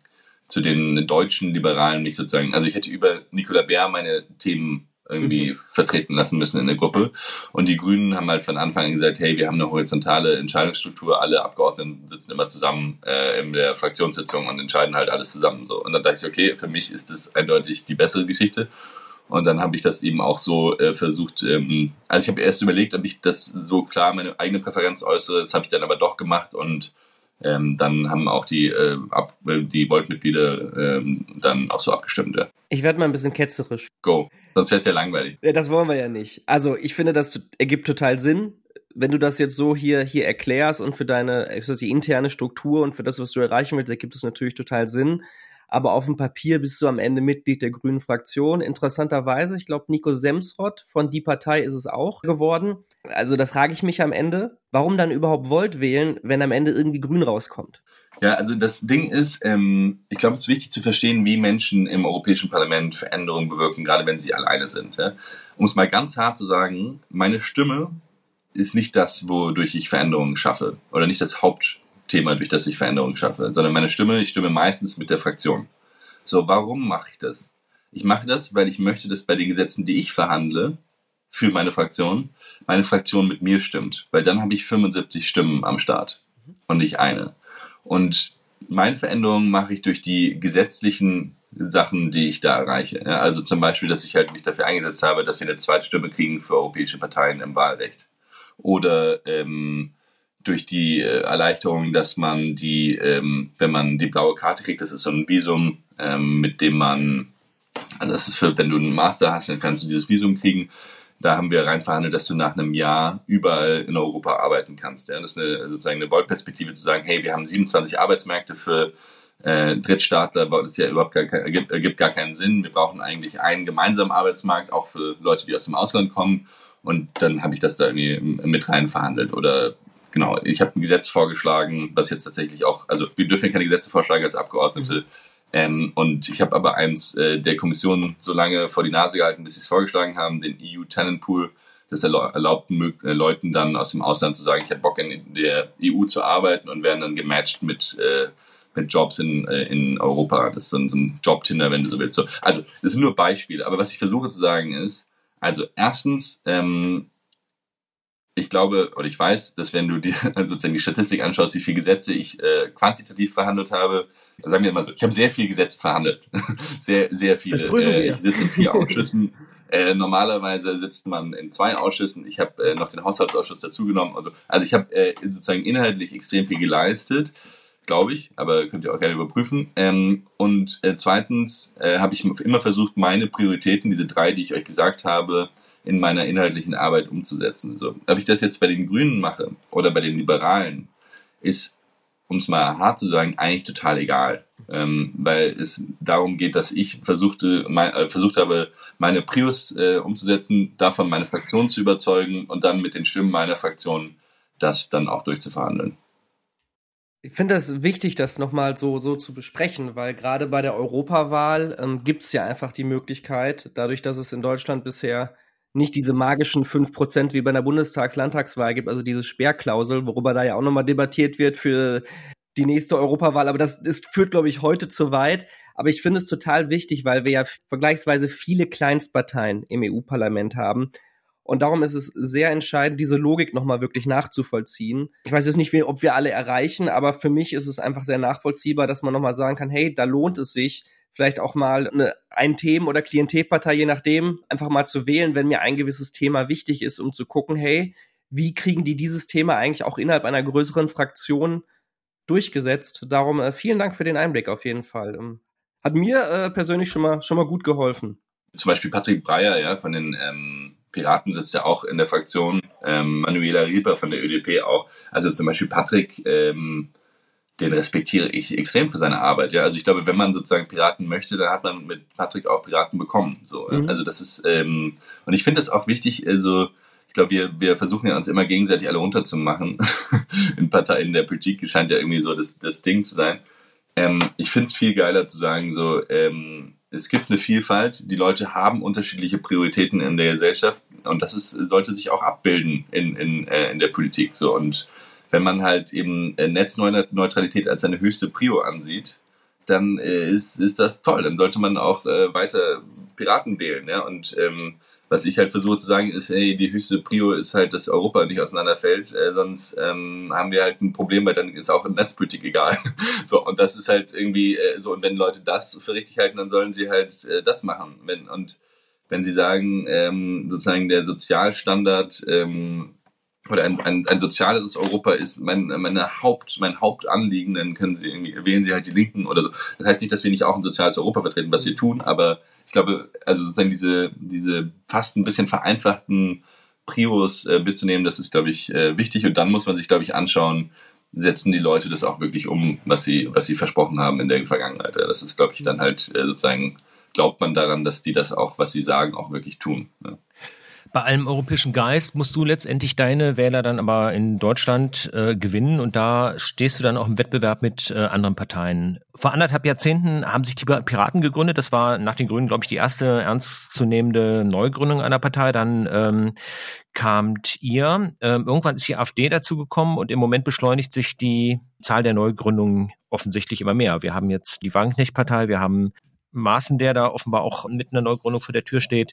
zu den deutschen Liberalen mich sozusagen, also ich hätte über Nicola Bär meine Themen irgendwie mhm. vertreten lassen müssen in der Gruppe. Und die Grünen haben halt von Anfang an gesagt, hey, wir haben eine horizontale Entscheidungsstruktur, alle Abgeordneten sitzen immer zusammen äh, in der Fraktionssitzung und entscheiden halt alles zusammen so. Und dann dachte ich, okay, für mich ist das eindeutig die bessere Geschichte. Und dann habe ich das eben auch so äh, versucht, ähm, also ich habe erst überlegt, ob ich das so klar meine eigene Präferenz äußere, das habe ich dann aber doch gemacht und ähm, dann haben auch die, äh, ab, die Volt-Mitglieder ähm, dann auch so abgestimmt. Ja. Ich werde mal ein bisschen ketzerisch. Go. Sonst wäre es ja langweilig. Das wollen wir ja nicht. Also ich finde, das ergibt total Sinn. Wenn du das jetzt so hier, hier erklärst und für deine die interne Struktur und für das, was du erreichen willst, ergibt es natürlich total Sinn aber auf dem Papier bist du am Ende Mitglied der Grünen Fraktion. Interessanterweise, ich glaube, Nico Semsrott von Die Partei ist es auch geworden. Also da frage ich mich am Ende, warum dann überhaupt Volt wählen, wenn am Ende irgendwie Grün rauskommt? Ja, also das Ding ist, ähm, ich glaube, es ist wichtig zu verstehen, wie Menschen im Europäischen Parlament Veränderungen bewirken, gerade wenn sie alleine sind. Ja? Um es mal ganz hart zu sagen, meine Stimme ist nicht das, wodurch ich Veränderungen schaffe oder nicht das Haupt Thema, durch das ich Veränderungen schaffe, sondern meine Stimme, ich stimme meistens mit der Fraktion. So, warum mache ich das? Ich mache das, weil ich möchte, dass bei den Gesetzen, die ich verhandle, für meine Fraktion, meine Fraktion mit mir stimmt. Weil dann habe ich 75 Stimmen am Start und nicht eine. Und meine Veränderungen mache ich durch die gesetzlichen Sachen, die ich da erreiche. Also zum Beispiel, dass ich halt mich dafür eingesetzt habe, dass wir eine zweite Stimme kriegen für europäische Parteien im Wahlrecht. Oder ähm, durch die äh, Erleichterung, dass man die, ähm, wenn man die blaue Karte kriegt, das ist so ein Visum, ähm, mit dem man Also das ist für, wenn du einen Master hast, dann kannst du dieses Visum kriegen. Da haben wir rein verhandelt, dass du nach einem Jahr überall in Europa arbeiten kannst. Ja? Das ist eine, sozusagen eine Vollperspektive zu sagen, hey, wir haben 27 Arbeitsmärkte für äh, Drittstaatler, das ja überhaupt gar, ergibt, ergibt gar keinen Sinn. Wir brauchen eigentlich einen gemeinsamen Arbeitsmarkt, auch für Leute, die aus dem Ausland kommen. Und dann habe ich das da irgendwie mit rein verhandelt. Oder genau, ich habe ein Gesetz vorgeschlagen, was jetzt tatsächlich auch, also wir dürfen keine Gesetze vorschlagen als Abgeordnete. Mhm. Ähm, und ich habe aber eins äh, der Kommission so lange vor die Nase gehalten, bis sie es vorgeschlagen haben, den EU Talent Pool. Das erlaubt äh, Leuten dann aus dem Ausland zu sagen, ich hätte Bock in der EU zu arbeiten und werden dann gematcht mit, äh, mit Jobs in, äh, in Europa. Das ist so ein, so ein Job-Tinder, wenn du so willst. So, also, das sind nur Beispiele. Aber was ich versuche zu sagen ist, also erstens, ähm, ich glaube oder ich weiß, dass wenn du dir sozusagen die Statistik anschaust, wie viele Gesetze ich äh, quantitativ verhandelt habe, sagen wir mal so, ich habe sehr viele Gesetze verhandelt. sehr, sehr viele. Äh, ich sitze in vier Ausschüssen. Äh, normalerweise sitzt man in zwei Ausschüssen. Ich habe äh, noch den Haushaltsausschuss dazugenommen. Also, also ich habe äh, sozusagen inhaltlich extrem viel geleistet, glaube ich, aber könnt ihr auch gerne überprüfen. Ähm, und äh, zweitens äh, habe ich immer versucht, meine Prioritäten, diese drei, die ich euch gesagt habe, in meiner inhaltlichen Arbeit umzusetzen. So, ob ich das jetzt bei den Grünen mache oder bei den Liberalen, ist, um es mal hart zu sagen, eigentlich total egal. Ähm, weil es darum geht, dass ich versuchte, mein, äh, versucht habe, meine Prius äh, umzusetzen, davon meine Fraktion zu überzeugen und dann mit den Stimmen meiner Fraktion das dann auch durchzuverhandeln. Ich finde das wichtig, das nochmal so, so zu besprechen, weil gerade bei der Europawahl ähm, gibt es ja einfach die Möglichkeit, dadurch, dass es in Deutschland bisher nicht diese magischen fünf Prozent wie bei einer Bundestags-Landtagswahl gibt, also diese Sperrklausel, worüber da ja auch nochmal debattiert wird für die nächste Europawahl. Aber das, das führt, glaube ich, heute zu weit. Aber ich finde es total wichtig, weil wir ja vergleichsweise viele Kleinstparteien im EU-Parlament haben. Und darum ist es sehr entscheidend, diese Logik nochmal wirklich nachzuvollziehen. Ich weiß jetzt nicht, ob wir alle erreichen, aber für mich ist es einfach sehr nachvollziehbar, dass man nochmal sagen kann, hey, da lohnt es sich, vielleicht auch mal eine, ein Themen- oder Klientelpartei, je nachdem, einfach mal zu wählen, wenn mir ein gewisses Thema wichtig ist, um zu gucken, hey, wie kriegen die dieses Thema eigentlich auch innerhalb einer größeren Fraktion durchgesetzt? Darum äh, vielen Dank für den Einblick auf jeden Fall. Ähm, hat mir äh, persönlich schon mal, schon mal gut geholfen. Zum Beispiel Patrick Breyer, ja, von den ähm, Piraten sitzt ja auch in der Fraktion, ähm, Manuela Rieper von der ÖDP auch. Also zum Beispiel Patrick, ähm, den respektiere ich extrem für seine Arbeit. Ja, also ich glaube, wenn man sozusagen Piraten möchte, dann hat man mit Patrick auch Piraten bekommen. So, mhm. also das ist ähm, und ich finde das auch wichtig. Also ich glaube, wir wir versuchen ja uns immer gegenseitig alle runterzumachen. in Parteien der Politik scheint ja irgendwie so das das Ding zu sein. Ähm, ich finde es viel geiler zu sagen so. Ähm, es gibt eine Vielfalt, die Leute haben unterschiedliche Prioritäten in der Gesellschaft und das ist, sollte sich auch abbilden in, in, äh, in der Politik. So. Und wenn man halt eben äh, Netzneutralität als seine höchste Prio ansieht, dann äh, ist, ist das toll. Dann sollte man auch äh, weiter Piraten wählen. Ja? Und ähm, was ich halt versuche zu sagen, ist, hey, die höchste Prio ist halt, dass Europa nicht auseinanderfällt, äh, sonst ähm, haben wir halt ein Problem, weil dann ist auch Netzpolitik egal. so, und das ist halt irgendwie äh, so, und wenn Leute das für richtig halten, dann sollen sie halt äh, das machen. Wenn, und wenn sie sagen, ähm, sozusagen der Sozialstandard ähm, oder ein, ein, ein soziales Europa ist mein, meine Haupt, mein Hauptanliegen, dann können sie wählen sie halt die Linken oder so. Das heißt nicht, dass wir nicht auch ein soziales Europa vertreten, was wir tun, aber ich glaube, also sozusagen diese, diese fast ein bisschen vereinfachten Prios äh, mitzunehmen, das ist, glaube ich, äh, wichtig. Und dann muss man sich, glaube ich, anschauen, setzen die Leute das auch wirklich um, was sie, was sie versprochen haben in der Vergangenheit. Das ist, glaube ich, dann halt äh, sozusagen, glaubt man daran, dass die das auch, was sie sagen, auch wirklich tun. Ja bei allem europäischen Geist musst du letztendlich deine Wähler dann aber in Deutschland äh, gewinnen und da stehst du dann auch im Wettbewerb mit äh, anderen Parteien. Vor anderthalb Jahrzehnten haben sich die Piraten gegründet. Das war nach den Grünen, glaube ich, die erste ernstzunehmende Neugründung einer Partei. Dann ähm, kamt ihr. Ähm, irgendwann ist die AfD dazugekommen und im Moment beschleunigt sich die Zahl der Neugründungen offensichtlich immer mehr. Wir haben jetzt die Wagenknecht-Partei, wir haben Maaßen, der da offenbar auch mit einer Neugründung vor der Tür steht.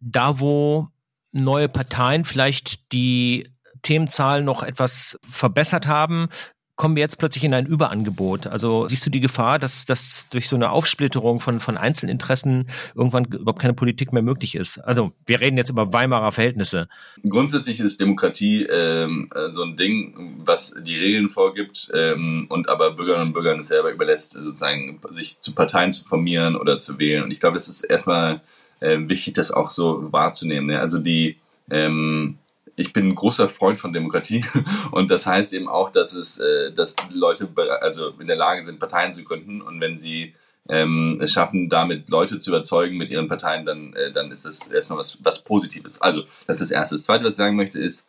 Da, wo neue Parteien vielleicht die Themenzahl noch etwas verbessert haben, kommen wir jetzt plötzlich in ein Überangebot? Also siehst du die Gefahr, dass, dass durch so eine Aufsplitterung von, von Einzelinteressen irgendwann überhaupt keine Politik mehr möglich ist? Also wir reden jetzt über Weimarer Verhältnisse. Grundsätzlich ist Demokratie ähm, so ein Ding, was die Regeln vorgibt ähm, und aber Bürgerinnen und Bürgern selber überlässt, sozusagen sich zu Parteien zu formieren oder zu wählen. Und ich glaube, das ist erstmal äh, wichtig, das auch so wahrzunehmen. Ne? Also die ähm, ich bin ein großer Freund von Demokratie und das heißt eben auch, dass es, äh, dass Leute also in der Lage sind, Parteien zu gründen und wenn sie ähm, es schaffen, damit Leute zu überzeugen mit ihren Parteien, dann, äh, dann ist das erstmal was, was Positives. Also das ist das Erste. Das Zweite, was ich sagen möchte, ist,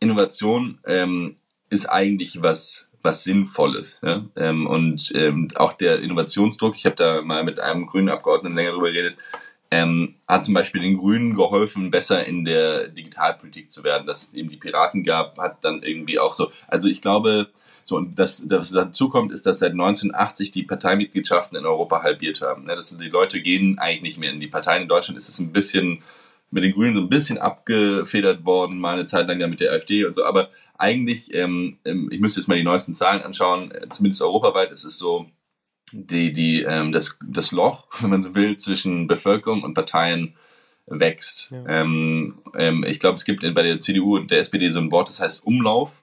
Innovation ähm, ist eigentlich was, was Sinnvolles. Ja? Ähm, und ähm, auch der Innovationsdruck, ich habe da mal mit einem grünen Abgeordneten länger drüber geredet, ähm, hat zum Beispiel den Grünen geholfen, besser in der Digitalpolitik zu werden. Dass es eben die Piraten gab, hat dann irgendwie auch so. Also ich glaube, so und das, das dazu kommt, ist, dass seit 1980 die Parteimitgliedschaften in Europa halbiert haben. Ne, das, die Leute gehen eigentlich nicht mehr in die Parteien. In Deutschland ist es ein bisschen mit den Grünen so ein bisschen abgefedert worden, mal eine Zeit lang ja mit der AfD und so. Aber eigentlich, ähm, ähm, ich müsste jetzt mal die neuesten Zahlen anschauen, äh, zumindest europaweit ist es so, die, die, ähm, das, das Loch, wenn man so will, zwischen Bevölkerung und Parteien wächst. Ja. Ähm, ähm, ich glaube, es gibt bei der CDU und der SPD so ein Wort, das heißt Umlauf.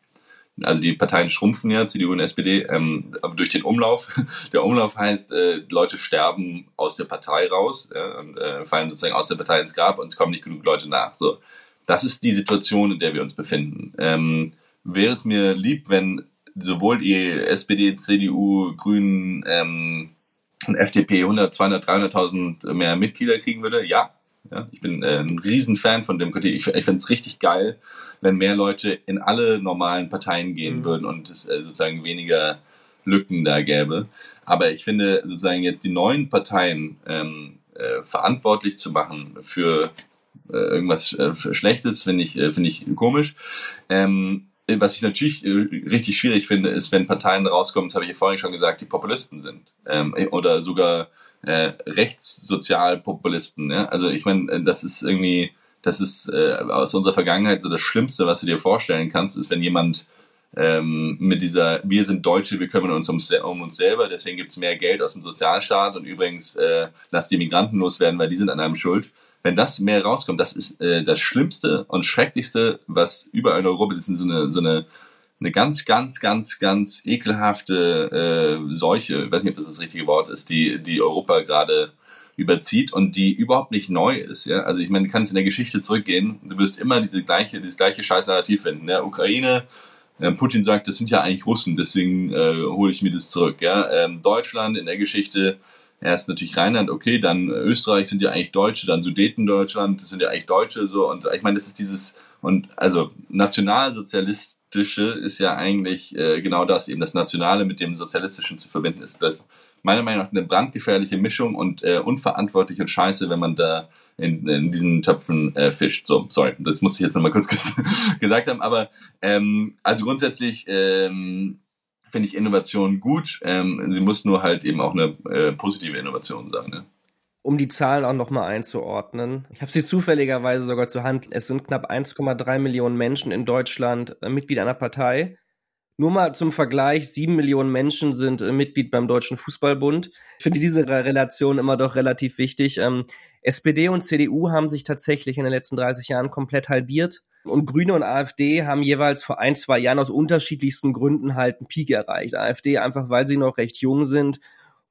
Also die Parteien schrumpfen ja, CDU und SPD, ähm, aber durch den Umlauf. Der Umlauf heißt, äh, Leute sterben aus der Partei raus ja, und äh, fallen sozusagen aus der Partei ins Grab und es kommen nicht genug Leute nach. So, das ist die Situation, in der wir uns befinden. Ähm, wäre es mir lieb, wenn sowohl die SPD, CDU, Grünen ähm, und FDP 100, 200, 300.000 mehr Mitglieder kriegen würde? Ja. ja ich bin äh, ein Riesenfan von Demokratie. Ich, ich finde es richtig geil, wenn mehr Leute in alle normalen Parteien gehen mhm. würden und es äh, sozusagen weniger Lücken da gäbe. Aber ich finde sozusagen jetzt die neuen Parteien ähm, äh, verantwortlich zu machen für äh, irgendwas äh, Schlechtes, finde ich, äh, finde ich komisch. Ähm, was ich natürlich äh, richtig schwierig finde, ist, wenn Parteien rauskommen, das habe ich ja vorhin schon gesagt, die Populisten sind. Ähm, oder sogar äh, Rechtssozialpopulisten. Ja? Also ich meine, äh, das ist irgendwie, das ist äh, aus unserer Vergangenheit so das Schlimmste, was du dir vorstellen kannst, ist, wenn jemand ähm, mit dieser, wir sind Deutsche, wir kümmern uns um, um uns selber, deswegen gibt es mehr Geld aus dem Sozialstaat und übrigens äh, lasst die Migranten loswerden, weil die sind an einem schuld wenn das mehr rauskommt, das ist äh, das Schlimmste und Schrecklichste, was überall in Europa ist, so eine, so eine, eine ganz, ganz, ganz, ganz ekelhafte äh, Seuche, ich weiß nicht, ob das das richtige Wort ist, die, die Europa gerade überzieht und die überhaupt nicht neu ist. Ja? Also ich meine, du kannst in der Geschichte zurückgehen, du wirst immer diese gleiche, dieses gleiche scheiß Narrativ finden. Der Ukraine, äh, Putin sagt, das sind ja eigentlich Russen, deswegen äh, hole ich mir das zurück. Ja? Ähm, Deutschland in der Geschichte, erst natürlich Rheinland, okay, dann Österreich sind ja eigentlich Deutsche, dann Sudetendeutschland, das sind ja eigentlich Deutsche so und ich meine, das ist dieses und also nationalsozialistische ist ja eigentlich äh, genau das, eben das Nationale mit dem Sozialistischen zu verbinden, ist das meiner Meinung nach eine brandgefährliche Mischung und äh, unverantwortlich und scheiße, wenn man da in, in diesen Töpfen äh, fischt. So, sorry, das muss ich jetzt nochmal kurz gesagt haben, aber ähm, also grundsätzlich ähm, finde ich Innovation gut. Ähm, sie muss nur halt eben auch eine äh, positive Innovation sein. Ne? Um die Zahlen auch nochmal einzuordnen. Ich habe sie zufälligerweise sogar zur Hand. Es sind knapp 1,3 Millionen Menschen in Deutschland äh, Mitglied einer Partei. Nur mal zum Vergleich, sieben Millionen Menschen sind äh, Mitglied beim Deutschen Fußballbund. Ich finde diese Relation immer doch relativ wichtig. Ähm, SPD und CDU haben sich tatsächlich in den letzten 30 Jahren komplett halbiert. Und Grüne und AfD haben jeweils vor ein, zwei Jahren aus unterschiedlichsten Gründen halt einen Peak erreicht. AfD einfach, weil sie noch recht jung sind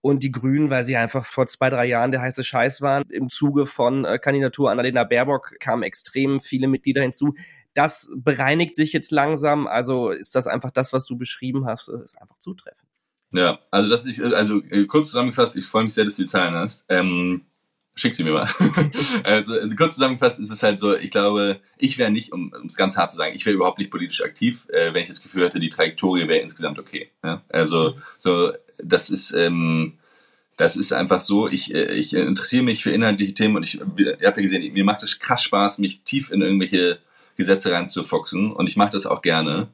und die Grünen, weil sie einfach vor zwei, drei Jahren der heiße Scheiß waren. Im Zuge von äh, Kandidatur Annalena Baerbock kamen extrem viele Mitglieder hinzu. Das bereinigt sich jetzt langsam. Also ist das einfach das, was du beschrieben hast, ist einfach zutreffend. Ja, also das ist, also äh, kurz zusammengefasst, ich freue mich sehr, dass du die Zahlen hast. Ähm, Schick sie mir mal. also kurz zusammengefasst ist es halt so, ich glaube, ich wäre nicht, um es ganz hart zu sagen, ich wäre überhaupt nicht politisch aktiv, äh, wenn ich das Gefühl hätte, die Trajektorie wäre insgesamt okay. Ja? Also so, das ist, ähm, das ist einfach so, ich, äh, ich interessiere mich für inhaltliche Themen und ich, ihr habt ja gesehen, mir macht es krass Spaß, mich tief in irgendwelche Gesetze reinzufuchsen und ich mache das auch gerne.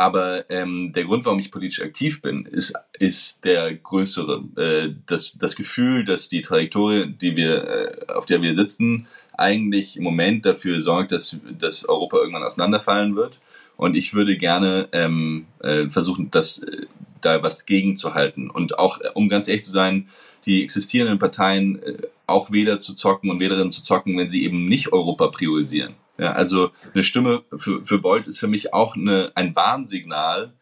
Aber ähm, der Grund, warum ich politisch aktiv bin, ist, ist der größere. Äh, das, das Gefühl, dass die Trajektorie, die wir, äh, auf der wir sitzen, eigentlich im Moment dafür sorgt, dass, dass Europa irgendwann auseinanderfallen wird. Und ich würde gerne ähm, äh, versuchen, das äh, da was gegenzuhalten. Und auch, äh, um ganz ehrlich zu sein, die existierenden Parteien äh, auch Wähler zu zocken und Wählerinnen zu zocken, wenn sie eben nicht Europa priorisieren. Ja, also eine Stimme für, für Volt ist für mich auch eine, ein Warnsignal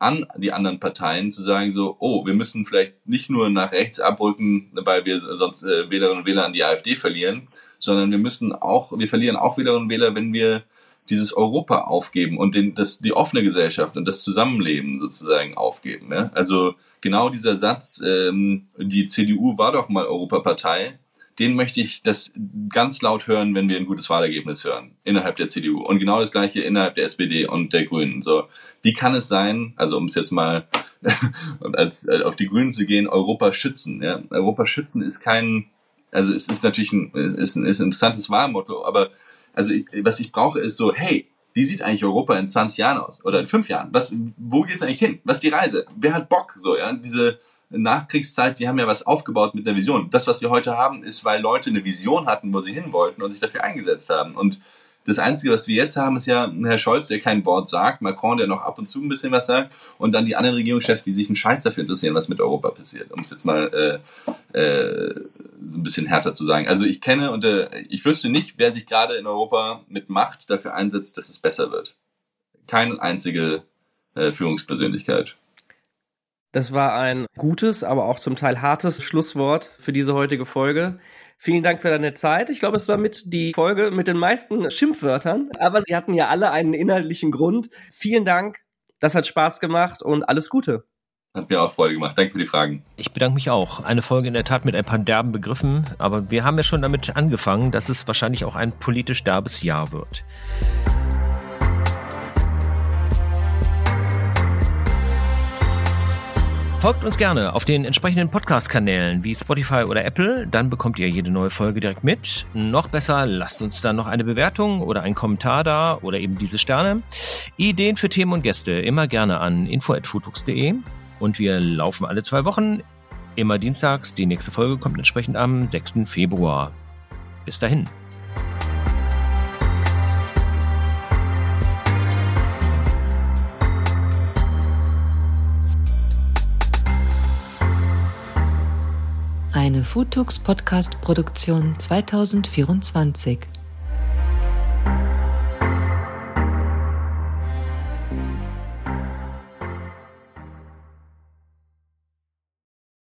an die anderen Parteien zu sagen so, oh, wir müssen vielleicht nicht nur nach rechts abrücken, weil wir sonst äh, Wählerinnen und Wähler an die AfD verlieren, sondern wir müssen auch, wir verlieren auch Wählerinnen und Wähler, wenn wir dieses Europa aufgeben und den, das, die offene Gesellschaft und das Zusammenleben sozusagen aufgeben. Ja? Also genau dieser Satz, ähm, die CDU war doch mal Europapartei, den möchte ich das ganz laut hören, wenn wir ein gutes Wahlergebnis hören innerhalb der CDU. Und genau das gleiche innerhalb der SPD und der Grünen. So, wie kann es sein, also um es jetzt mal als, äh, auf die Grünen zu gehen, Europa schützen. Ja? Europa schützen ist kein, also es ist natürlich ein, ist ein, ist ein interessantes Wahlmotto, aber also ich, was ich brauche ist so, hey, wie sieht eigentlich Europa in 20 Jahren aus oder in 5 Jahren? Was, wo geht's eigentlich hin? Was ist die Reise? Wer hat Bock? So, ja, diese Nachkriegszeit, die haben ja was aufgebaut mit einer Vision. Das, was wir heute haben, ist, weil Leute eine Vision hatten, wo sie hin wollten und sich dafür eingesetzt haben. Und das Einzige, was wir jetzt haben, ist ja Herr Scholz, der kein Wort sagt, Macron, der noch ab und zu ein bisschen was sagt, und dann die anderen Regierungschefs, die sich einen Scheiß dafür interessieren, was mit Europa passiert, um es jetzt mal äh, äh, so ein bisschen härter zu sagen. Also ich kenne und äh, ich wüsste nicht, wer sich gerade in Europa mit Macht dafür einsetzt, dass es besser wird. Keine einzige äh, Führungspersönlichkeit. Das war ein gutes, aber auch zum Teil hartes Schlusswort für diese heutige Folge. Vielen Dank für deine Zeit. Ich glaube, es war mit die Folge mit den meisten Schimpfwörtern, aber sie hatten ja alle einen inhaltlichen Grund. Vielen Dank. Das hat Spaß gemacht und alles Gute. Hat mir auch Freude gemacht. Danke für die Fragen. Ich bedanke mich auch. Eine Folge in der Tat mit ein paar derben Begriffen, aber wir haben ja schon damit angefangen, dass es wahrscheinlich auch ein politisch derbes Jahr wird. Folgt uns gerne auf den entsprechenden Podcast-Kanälen wie Spotify oder Apple, dann bekommt ihr jede neue Folge direkt mit. Noch besser, lasst uns dann noch eine Bewertung oder einen Kommentar da oder eben diese Sterne. Ideen für Themen und Gäste immer gerne an info.futux.de und wir laufen alle zwei Wochen, immer dienstags. Die nächste Folge kommt entsprechend am 6. Februar. Bis dahin. Eine Foodtux Podcast Produktion 2024.